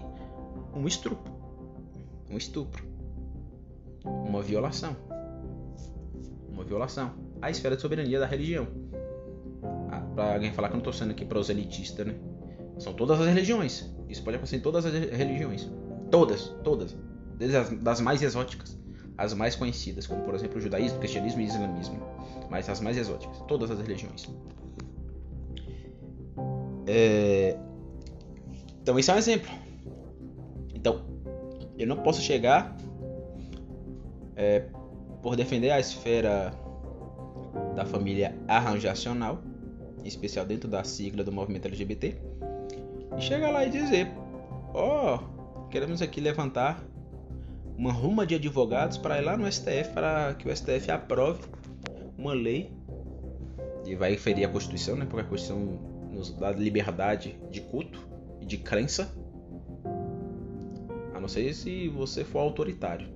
Um estupro. Um estupro. Uma violação. Violação. A esfera de soberania da religião. Ah, pra alguém falar que eu não tô sendo aqui proselitistas, né? São todas as religiões. Isso pode acontecer em todas as religiões. Todas, todas. Desde as das mais exóticas, as mais conhecidas, como por exemplo o judaísmo, o cristianismo e o islamismo. Mas as mais exóticas. Todas as religiões. É... Então, isso é um exemplo. Então, eu não posso chegar é, por defender a esfera da família arranjacional, em especial dentro da sigla do movimento LGBT, e chegar lá e dizer: Ó, oh, queremos aqui levantar uma ruma de advogados para ir lá no STF para que o STF aprove uma lei e vai ferir a Constituição, né? Porque a Constituição nos dá liberdade de culto e de crença, a não ser se você for autoritário,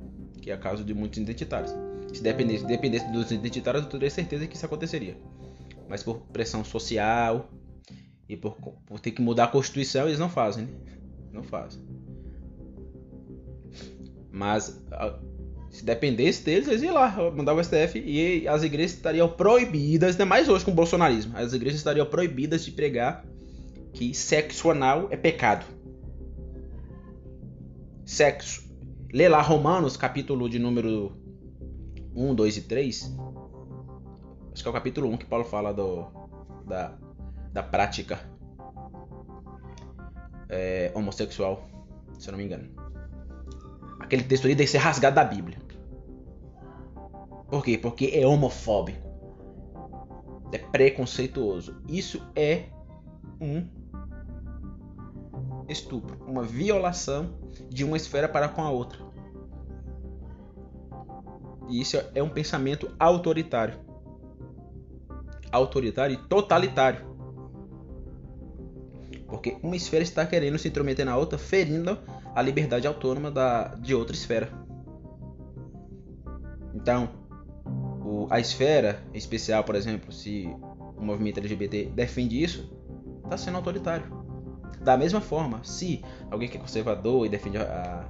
que é o caso de muitos identitários. Se dependesse, dependesse dos identitários, eu teria certeza que isso aconteceria. Mas por pressão social, e por, por ter que mudar a Constituição, eles não fazem, né? Não fazem. Mas se dependesse deles, eles iam lá mandar o STF e as igrejas estariam proibidas, ainda mais hoje com o bolsonarismo, as igrejas estariam proibidas de pregar que sexo anal é pecado. Sexo. Lê lá Romanos, capítulo de número 1, 2 e 3. Acho que é o capítulo 1 que Paulo fala do, da da prática é, homossexual, se eu não me engano. Aquele texto ali deve ser rasgado da Bíblia. Por quê? Porque é homofóbico. É preconceituoso. Isso é um estupro, uma violação de uma esfera para com a outra. E isso é um pensamento autoritário. Autoritário e totalitário. Porque uma esfera está querendo se intrometer na outra, ferindo a liberdade autônoma da, de outra esfera. Então, o, a esfera especial, por exemplo, se o movimento LGBT defende isso, está sendo autoritário. Da mesma forma, se alguém que é conservador e defende a,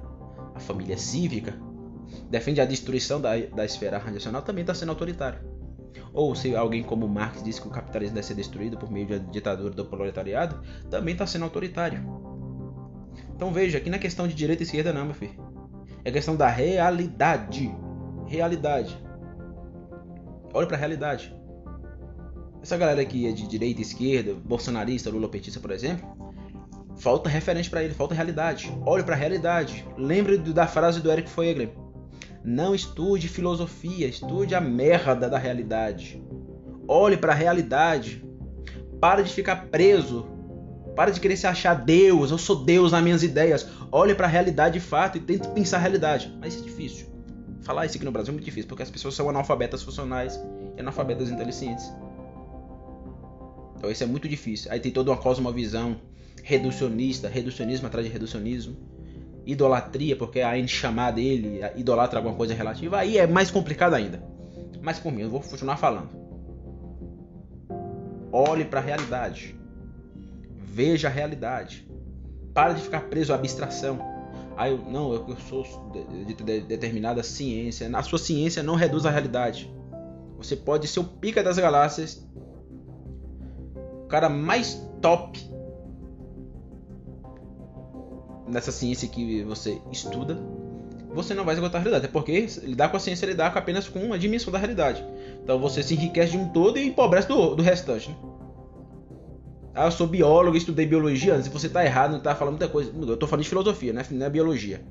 a família cívica, defende a destruição da, da esfera racional, também está sendo autoritário. Ou se alguém como Marx diz que o capitalismo deve ser destruído por meio da ditadura do proletariado, também está sendo autoritário. Então veja, aqui na questão de direita e esquerda não, meu filho. É questão da realidade. Realidade. Olha para a realidade. Essa galera aqui é de direita e esquerda, bolsonarista, lulopetista, por exemplo, falta referente para ele, falta realidade. Olhe para a realidade. Lembre da frase do Eric Feiglin. Não estude filosofia, estude a merda da realidade. Olhe para a realidade. Para de ficar preso. Para de querer se achar Deus. Eu sou Deus nas minhas ideias. Olhe para a realidade de fato e tente pensar a realidade. Mas é difícil. Falar isso aqui no Brasil é muito difícil, porque as pessoas são analfabetas funcionais e analfabetas inteligentes. Então isso é muito difícil. Aí tem toda uma cosmovisão reducionista, reducionismo atrás de reducionismo, idolatria, porque a gente chamar dele, idolatra alguma coisa relativa, aí é mais complicado ainda. Mas por mim, eu vou continuar falando. Olhe para a realidade. Veja a realidade. Para de ficar preso à abstração. Ah, eu, não, eu sou de, de, de determinada ciência. A sua ciência não reduz a realidade. Você pode ser o pica das galáxias, o cara mais top nessa ciência que você estuda, você não vai esgotar a realidade. Até porque lidar com a ciência é lidar apenas com uma dimensão da realidade. Então você se enriquece de um todo e empobrece do, do restante. Né? Ah, eu sou biólogo, estudei biologia antes. Você está errado, não está falando muita coisa. Eu estou falando de filosofia, né? não é biologia.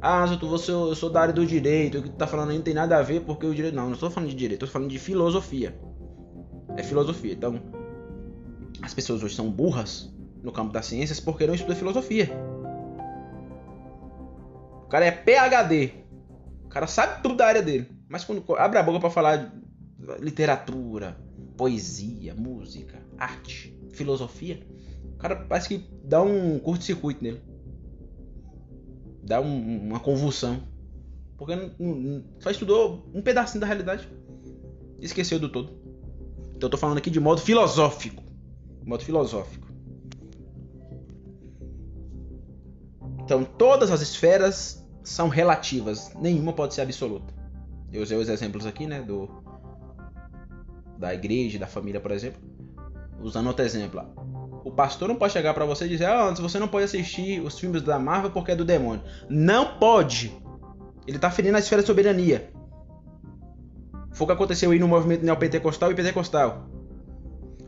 Ah, eu, você, eu sou da área do direito, o que tu tá falando aí não tem nada a ver porque o direito. Não, não estou falando de direito, estou falando de filosofia. É filosofia. Então, as pessoas hoje são burras no campo das ciências porque não estudam filosofia. O cara é PhD. O cara sabe tudo da área dele. Mas quando abre a boca para falar de literatura, poesia, música, arte, filosofia, o cara parece que dá um curto-circuito nele. Dá um, uma convulsão. Porque não, não, só estudou um pedacinho da realidade. Esqueceu do todo. Então eu tô falando aqui de modo filosófico. De modo filosófico. Então todas as esferas são relativas, nenhuma pode ser absoluta. Eu usei os exemplos aqui, né, do da igreja, da família, por exemplo. Usando outro exemplo, o pastor não pode chegar para você e dizer: "Ah, antes você não pode assistir os filmes da Marvel porque é do demônio". Não pode. Ele tá ferindo a esfera de soberania. Foi o que aconteceu aí no movimento neopentecostal e pentecostal.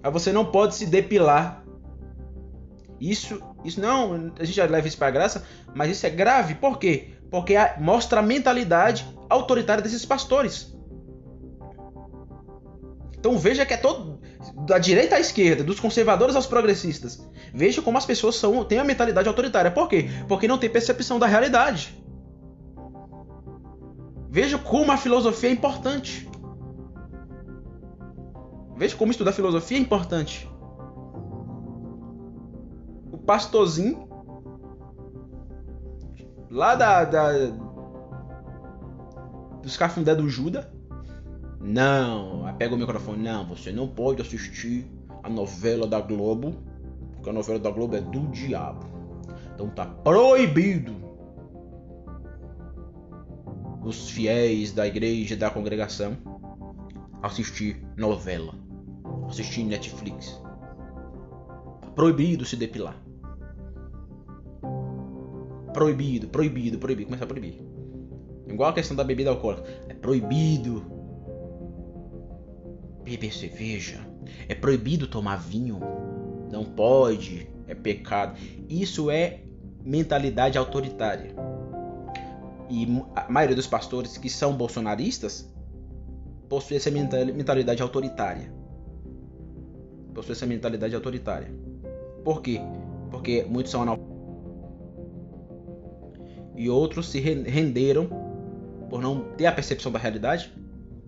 Aí você não pode se depilar. Isso, isso não, a gente já leva isso para graça, mas isso é grave. Por quê? Porque mostra a mentalidade autoritária desses pastores. Então veja que é todo da direita à esquerda, dos conservadores aos progressistas. Veja como as pessoas são, têm a mentalidade autoritária. Por quê? Porque não tem percepção da realidade. Veja como a filosofia é importante. Veja como estudar filosofia é importante. Pastorzinho lá da, da dos cafundé do Judas. Não, pega o microfone. Não, você não pode assistir a novela da Globo, porque a novela da Globo é do diabo. Então tá proibido os fiéis da igreja da congregação assistir novela, assistir Netflix. Proibido se depilar. Proibido, proibido, proibido. Começa a proibir. Igual a questão da bebida alcoólica. É proibido beber cerveja. É proibido tomar vinho. Não pode. É pecado. Isso é mentalidade autoritária. E a maioria dos pastores que são bolsonaristas possui essa mentalidade autoritária. Possui essa mentalidade autoritária. Por quê? Porque muitos são analfabetos e outros se renderam por não ter a percepção da realidade,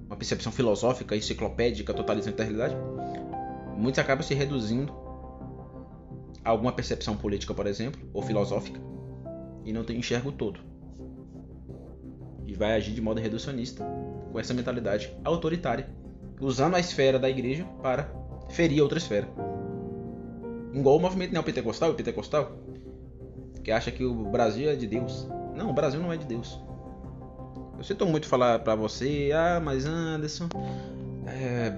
uma percepção filosófica, enciclopédica, totalizante da realidade. Muitos acabam se reduzindo a alguma percepção política, por exemplo, ou filosófica, e não tem enxergo o todo. E vai agir de modo reducionista, com essa mentalidade autoritária, usando a esfera da igreja para ferir outra esfera. Igual o movimento neopentecostal e pentecostal, que acha que o Brasil é de Deus. Não, o Brasil não é de Deus. Eu sinto muito falar pra você, ah, mas Anderson. É,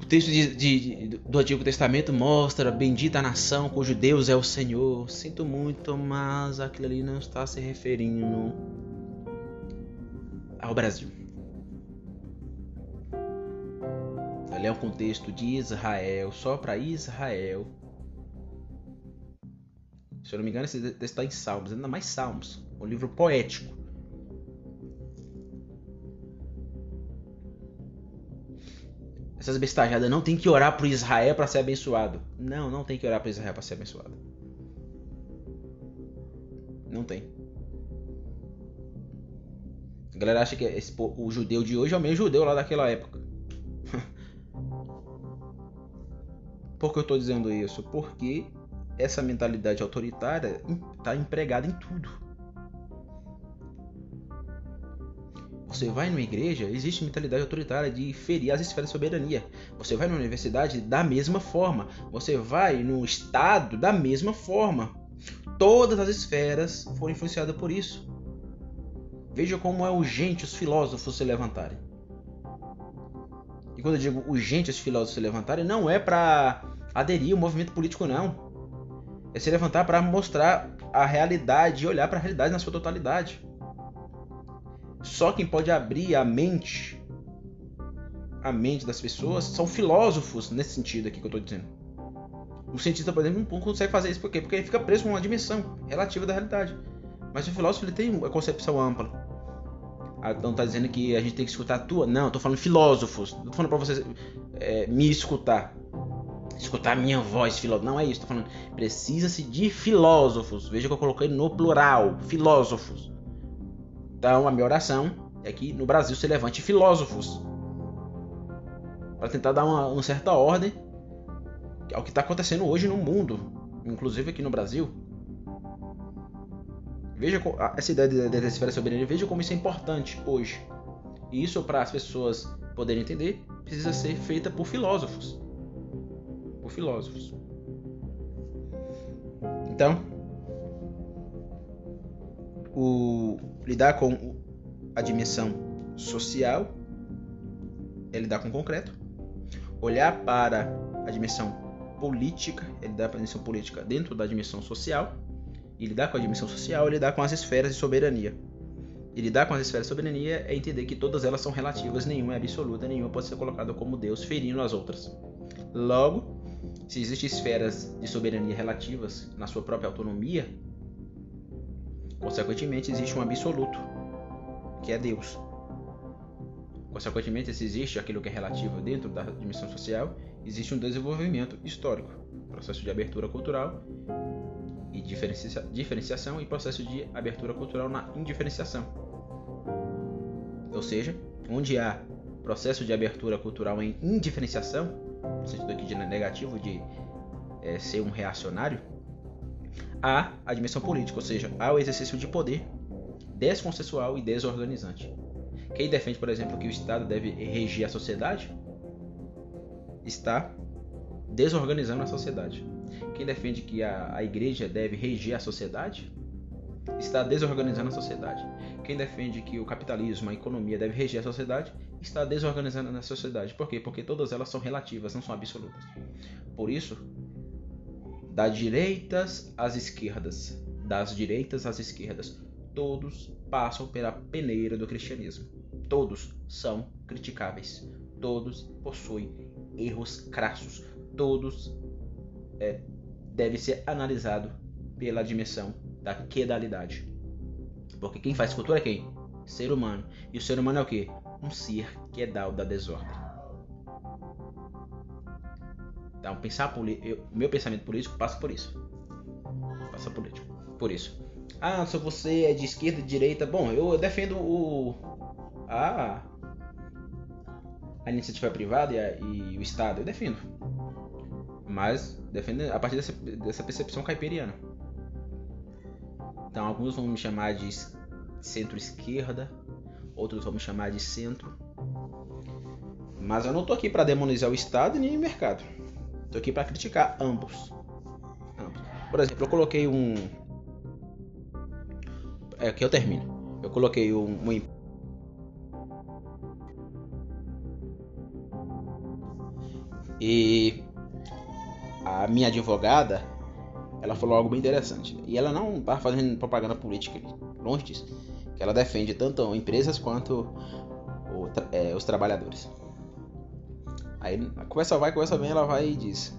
o texto de, de, do Antigo Testamento mostra bendita a nação cujo Deus é o Senhor. Sinto muito, mas aquilo ali não está se referindo ao Brasil. Ali é um contexto de Israel, só para Israel. Se eu não me engano, esse texto está em Salmos, ainda mais Salmos, um livro poético. Essas bestajadas não tem que orar para Israel para ser abençoado. Não, não tem que orar para Israel para ser abençoado. Não tem. A galera acha que esse, o judeu de hoje é o mesmo judeu lá daquela época. Por que eu estou dizendo isso? Porque essa mentalidade autoritária está empregada em tudo. Você vai numa igreja, existe mentalidade autoritária de ferir as esferas de soberania. Você vai na universidade da mesma forma. Você vai no estado da mesma forma. Todas as esferas foram influenciadas por isso. Veja como é urgente os filósofos se levantarem. E quando eu digo urgente os filósofos se levantarem, não é para aderir ao movimento político, não. É se levantar para mostrar a realidade e olhar para a realidade na sua totalidade. Só quem pode abrir a mente, a mente das pessoas, são filósofos nesse sentido aqui que eu estou dizendo. O cientista, por exemplo, não consegue fazer isso por quê? Porque ele fica preso com uma dimensão relativa da realidade. Mas o filósofo ele tem uma concepção ampla. Ah, então tá dizendo que a gente tem que escutar a tua? Não, eu tô falando filósofos. Não tô falando pra você é, me escutar. Escutar a minha voz, filósofo. Não é isso, tô falando. Precisa-se de filósofos. Veja que eu coloquei no plural. Filósofos. Então a minha oração é que no Brasil se levante filósofos. Para tentar dar uma, uma certa ordem ao que está acontecendo hoje no mundo. Inclusive aqui no Brasil. Veja essa ideia de, de soberania, veja como isso é importante hoje. E isso, para as pessoas poderem entender, precisa ser feita por filósofos. Filósofos. Então, o lidar com a dimensão social é lidar com o concreto. Olhar para a dimensão política é lidar com a dimensão política dentro da dimensão social e lidar com a dimensão social é lidar com as esferas de soberania. E lidar com as esferas de soberania é entender que todas elas são relativas, nenhuma é absoluta, nenhuma pode ser colocada como Deus, ferindo as outras. Logo, se existem esferas de soberania relativas na sua própria autonomia, consequentemente existe um absoluto, que é Deus. Consequentemente, se existe aquilo que é relativo dentro da dimensão social, existe um desenvolvimento histórico, processo de abertura cultural e diferencia diferenciação e processo de abertura cultural na indiferenciação. Ou seja, onde há processo de abertura cultural em indiferenciação, no sentido aqui de negativo de é, ser um reacionário, há a dimensão política, ou seja, há o exercício de poder desconsensual e desorganizante. Quem defende, por exemplo, que o Estado deve regir a sociedade está desorganizando a sociedade. Quem defende que a, a igreja deve reger a sociedade está desorganizando a sociedade. Quem defende que o capitalismo, a economia deve reger a sociedade está desorganizando a sociedade. Por quê? Porque todas elas são relativas, não são absolutas. Por isso, das direitas às esquerdas, das direitas às esquerdas, todos passam pela peneira do cristianismo. Todos são criticáveis. Todos possuem erros crassos. Todos é, deve ser analisado pela dimensão da quedalidade. Porque quem faz cultura é quem? Ser humano. E o ser humano é o que? Um ser quedal da desordem. Então, pensar eu, meu pensamento político passa por isso. Passa político. Por isso. Ah, se você é de esquerda, de direita, bom, eu defendo o a, a iniciativa privada e, a, e o Estado, eu defendo mas defende a partir dessa, dessa percepção caipiriana. Então, alguns vão me chamar de centro-esquerda, outros vão me chamar de centro. Mas eu não tô aqui para demonizar o Estado nem o mercado. Tô aqui para criticar ambos. ambos. Por exemplo, eu coloquei um. É que eu termino. Eu coloquei um, um e a minha advogada, ela falou algo bem interessante. E ela não está fazendo propaganda política longe disso. Que ela defende tanto empresas quanto o, é, os trabalhadores. Aí a conversa vai, a conversa vem, ela vai e diz: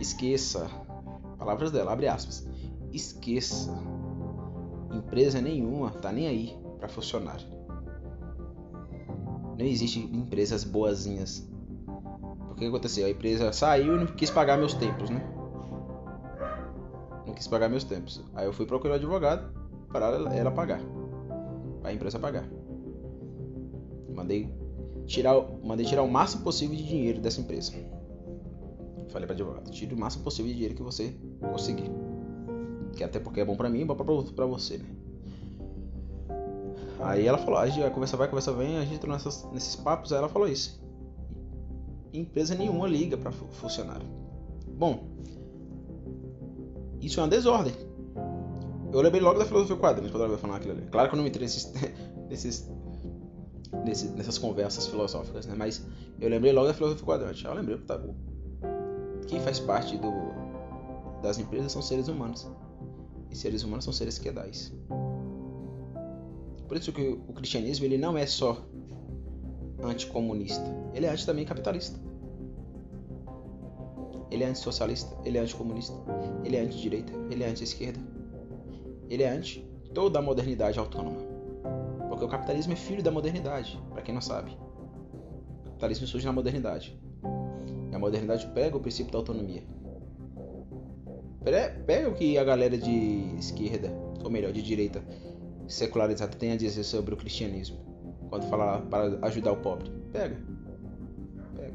Esqueça, palavras dela, abre aspas. Esqueça, empresa nenhuma tá nem aí para funcionário. Não existe empresas boazinhas que aconteceu? A empresa saiu e não quis pagar meus tempos, né? Não quis pagar meus tempos. Aí eu fui procurar um advogado para ela pagar. A empresa pagar. Mandei tirar, mandei tirar o máximo possível de dinheiro dessa empresa. Falei para advogado, tire o máximo possível de dinheiro que você conseguir. Que até porque é bom para mim e bom para você, né? Aí ela falou, a gente vai conversa vai, conversa vem, a gente entrou nessas, nesses papos, aí ela falou isso. Empresa nenhuma liga para funcionário. Bom, isso é uma desordem. Eu lembrei logo da filosofia quadrinhos quando ela vai falar aquilo ali. Claro que eu não entrei nesses, nesses, nesses, nessas conversas filosóficas, né? Mas eu lembrei logo da filosofia quadrante. Eu lembrei, tá, quem faz parte do, das empresas são seres humanos. E seres humanos são seres quedais. Por isso que o cristianismo ele não é só anticomunista, ele é anti também capitalista. Ele é antissocialista, ele é anticomunista, ele é anti-direita, ele é anti-esquerda. Ele é anti toda a modernidade autônoma. Porque o capitalismo é filho da modernidade, para quem não sabe. O capitalismo surge na modernidade. E a modernidade pega o princípio da autonomia. Pega o que a galera de esquerda, ou melhor, de direita, secularizada tem a dizer sobre o cristianismo. Quando fala para ajudar o pobre. Pega. Pega.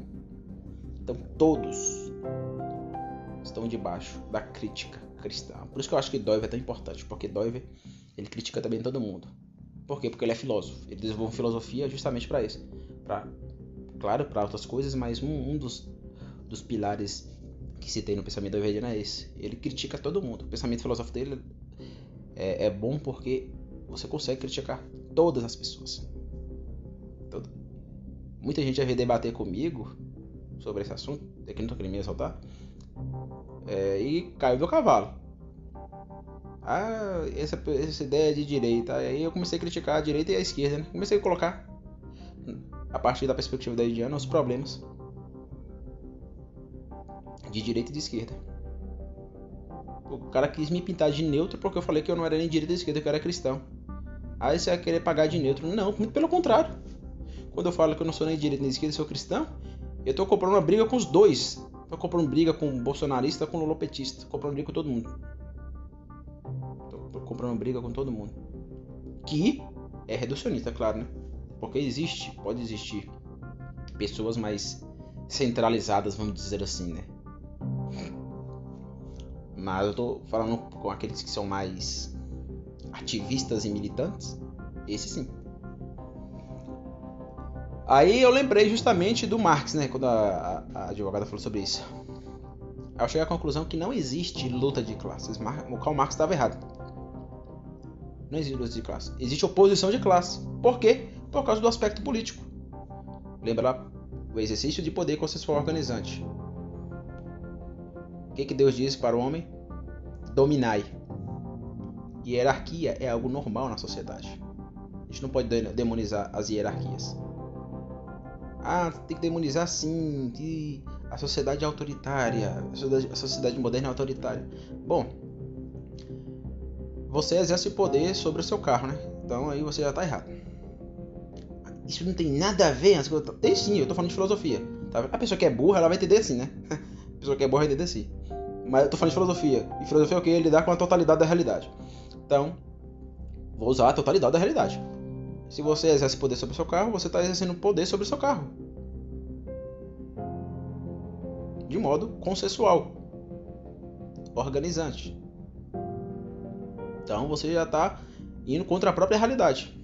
Então todos estão debaixo da crítica cristã. Por isso que eu acho que Doiver é tão importante, porque Doiver ele critica também todo mundo. Por quê? Porque ele é filósofo. Ele desenvolve filosofia justamente para isso. Pra, claro, para outras coisas, mas um, um dos, dos pilares que se tem no pensamento doiveriano é esse. Ele critica todo mundo. O pensamento filosófico dele é, é bom porque você consegue criticar todas as pessoas. Todo. Muita gente já veio debater comigo sobre esse assunto, é que não tô querendo me exaltar, é, e caiu do cavalo. Ah, essa, essa ideia de direita. Aí eu comecei a criticar a direita e a esquerda, né? Comecei a colocar, a partir da perspectiva da Indiana, os problemas de direita e de esquerda. O cara quis me pintar de neutro porque eu falei que eu não era nem direita nem esquerda, que eu era cristão. Aí você vai querer pagar de neutro. Não, muito pelo contrário. Quando eu falo que eu não sou nem direita nem esquerda, sou cristão, eu tô comprando uma briga com os dois. Tô comprando briga com bolsonarista, com lulopetista. Tô comprando briga com todo mundo. Tô comprando briga com todo mundo. Que é reducionista, claro, né? Porque existe, pode existir pessoas mais centralizadas, vamos dizer assim, né? Mas eu tô falando com aqueles que são mais ativistas e militantes. Esse sim. Aí eu lembrei justamente do Marx, né? Quando a, a advogada falou sobre isso. Eu cheguei à conclusão que não existe luta de classes. O Karl Marx estava errado. Não existe luta de classe. Existe oposição de classe. Por quê? Por causa do aspecto político. Lembra? O exercício de poder consensual organizante. O que, que Deus diz para o homem? Dominai. Hierarquia é algo normal na sociedade. A gente não pode demonizar as hierarquias. Ah, tem que demonizar sim, que a sociedade é autoritária, a sociedade, moderna é autoritária. Bom, você exerce poder sobre o seu carro, né? Então aí você já tá errado. Isso não tem nada a ver. Tem sim, eu tô falando de filosofia. Tá? A pessoa que é burra, ela vai entender assim, né? A pessoa que é burra vai entender assim. Mas eu tô falando de filosofia. E filosofia é o que? Lidar com a totalidade da realidade. Então, vou usar a totalidade da realidade. Se você exerce poder sobre o seu carro, você está exercendo poder sobre o seu carro. De modo consensual, organizante. Então você já está indo contra a própria realidade.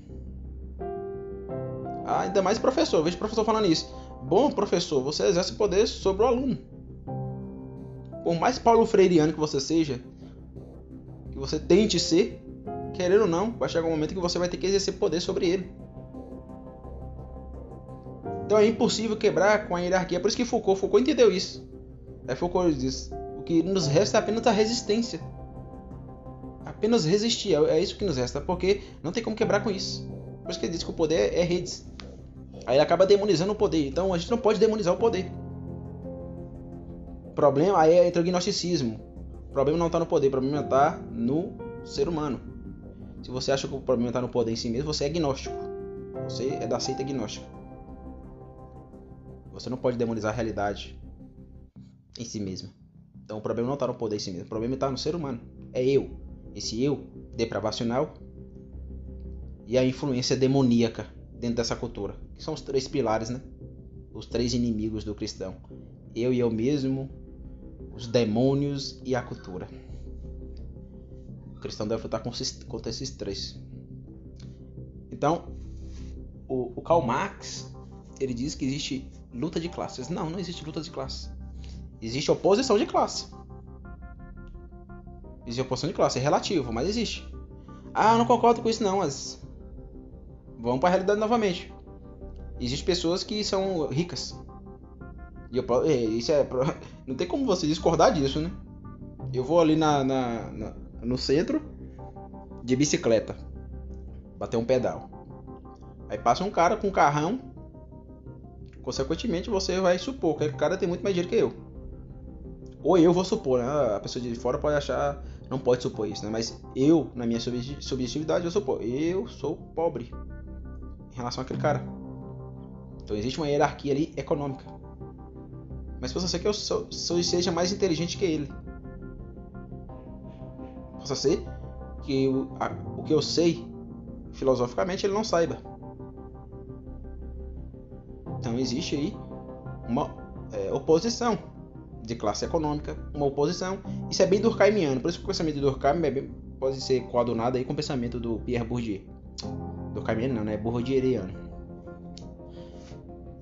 Ah, ainda mais professor, eu vejo professor falando isso. Bom, professor, você exerce poder sobre o aluno. Por mais Paulo Freireano que você seja, que você tente ser, querendo ou não, vai chegar um momento que você vai ter que exercer poder sobre ele. Então é impossível quebrar com a hierarquia. Por isso que Foucault, Foucault entendeu isso. É Foucault diz: o que nos resta é apenas a resistência. Apenas resistir, é, é isso que nos resta, porque não tem como quebrar com isso. Por isso que ele diz que o poder é redes. Aí ele acaba demonizando o poder. Então a gente não pode demonizar o poder. O problema aí é entre o gnosticismo. O problema não está no poder, o problema está no ser humano. Se você acha que o problema está no poder em si mesmo, você é agnóstico. Você é da seita gnóstica. Você não pode demonizar a realidade em si mesma. Então o problema não está no poder em si mesmo. O problema está no ser humano. É eu. Esse eu depravacional e a influência demoníaca dentro dessa cultura, que são os três pilares, né? Os três inimigos do cristão: eu e eu mesmo, os demônios e a cultura. Cristão deve lutar contra esses três. Então, o, o Karl Marx ele diz que existe luta de classes. Não, não existe luta de classes. Existe oposição de classe. Existe oposição de classe, é relativo, mas existe. Ah, não concordo com isso não, mas vamos para a realidade novamente. Existem pessoas que são ricas. E eu, é, isso é, não tem como você discordar disso, né? Eu vou ali na, na, na no centro de bicicleta, bater um pedal. Aí passa um cara com um carrão. Consequentemente, você vai supor que o cara tem muito mais dinheiro que eu. Ou eu vou supor, né? A pessoa de fora pode achar não pode supor isso, né? Mas eu, na minha subjetividade, eu sou eu sou pobre em relação àquele cara. Então existe uma hierarquia ali econômica. Mas possa ser que eu sou, seja mais inteligente que ele. Possa ser que o, a, o que eu sei filosoficamente ele não saiba. Então existe aí uma é, oposição de classe econômica, uma oposição. Isso é bem durkheimiano, por isso que o pensamento de Durkheim é bem, pode ser coadunado aí com o pensamento do Pierre Bourdieu. Durkheimiano não, né? Bourdieuiano.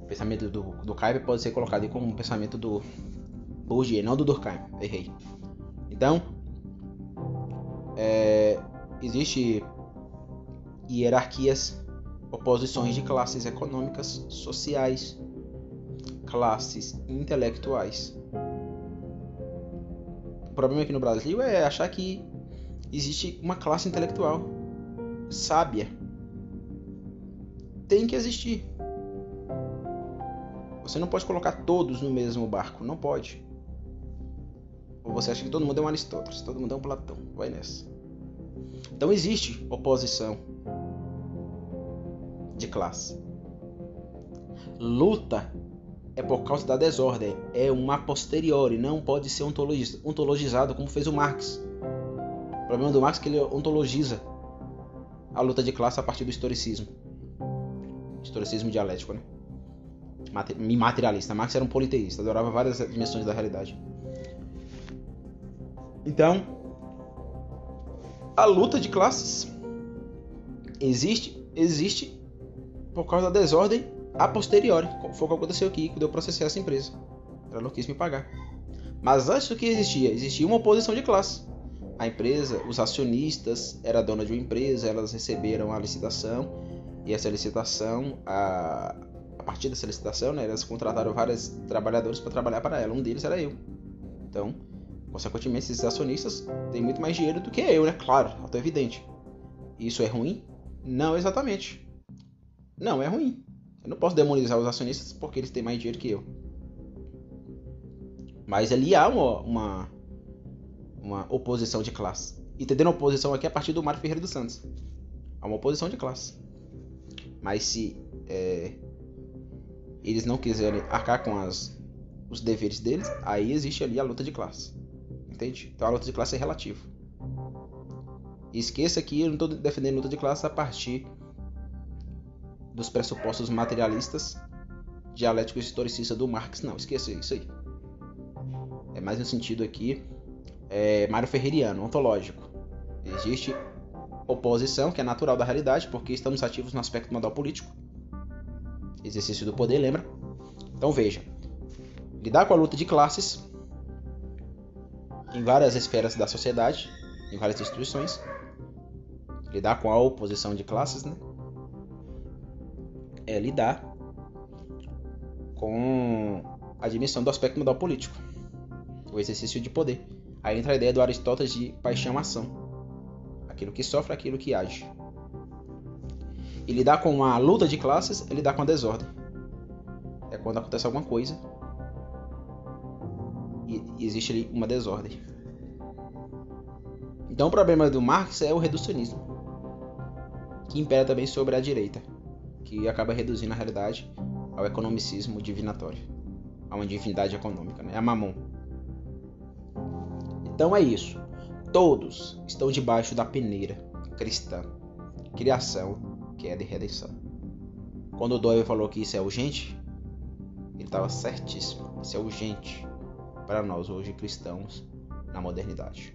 O pensamento do Durkheim pode ser colocado aí como um pensamento do Bourdieu, não do Durkheim. Errei. Então, é, existe hierarquias, oposições de classes econômicas, sociais, classes intelectuais. O problema aqui no Brasil é achar que existe uma classe intelectual sábia. Tem que existir. Você não pode colocar todos no mesmo barco, não pode. Ou você acha que todo mundo é um Aristóteles, todo mundo é um Platão, vai nessa. Então existe oposição de classe. Luta é por causa da desordem, é uma posteriori, não pode ser ontologizado como fez o Marx. O problema do Marx é que ele ontologiza a luta de classe a partir do historicismo. Historicismo dialético, né? Materialista. Marx era um politeísta, adorava várias dimensões da realidade. Então, a luta de classes existe, existe por causa da desordem a posteriori, foi o que aconteceu aqui quando eu processei essa empresa. Ela não quis me pagar. Mas antes do que existia, existia uma oposição de classe. A empresa, os acionistas, era dona de uma empresa, elas receberam a licitação e essa licitação, a, a partir dessa licitação, né, elas contrataram vários trabalhadores para trabalhar para ela. Um deles era eu. Então, consequentemente, esses acionistas têm muito mais dinheiro do que eu, né? Claro, é evidente. Isso é ruim? Não exatamente. Não é ruim. Eu não posso demonizar os acionistas porque eles têm mais dinheiro que eu. Mas ali há uma, uma, uma oposição de classe. Entendendo a oposição aqui a partir do Mário Ferreira dos Santos. Há uma oposição de classe. Mas se é, eles não quiserem arcar com as, os deveres deles, aí existe ali a luta de classe. Entende? Então a luta de classe é relativa. esqueça que eu não estou defendendo luta de classe a partir dos pressupostos materialistas dialéticos historicistas do Marx. Não, esqueça isso aí. É mais no sentido aqui é, Mário Ferreiriano, ontológico. Existe oposição, que é natural da realidade, porque estamos ativos no aspecto modal político. Exercício do poder, lembra? Então veja, lidar com a luta de classes em várias esferas da sociedade, em várias instituições, lidar com a oposição de classes, né? é lidar com a dimensão do aspecto modal político, o exercício de poder. Aí entra a ideia do Aristóteles de paixão-ação, aquilo que sofre, aquilo que age. E lidar com a luta de classes é lidar com a desordem. É quando acontece alguma coisa existe ali uma desordem. Então o problema do Marx é o reducionismo, que impera também sobre a direita que acaba reduzindo a realidade ao economicismo divinatório, a uma divindade econômica, né? a mamon. Então é isso. Todos estão debaixo da peneira cristã, criação, queda e redenção. Quando o Doyle falou que isso é urgente, ele estava certíssimo. Isso é urgente para nós hoje cristãos na modernidade.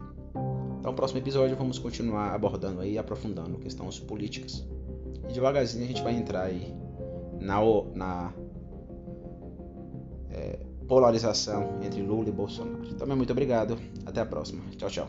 Então, no próximo episódio vamos continuar abordando aí, aprofundando questões políticas. E devagarzinho a gente vai entrar aí na, na é, polarização entre Lula e Bolsonaro. Também muito obrigado. Até a próxima. Tchau, tchau.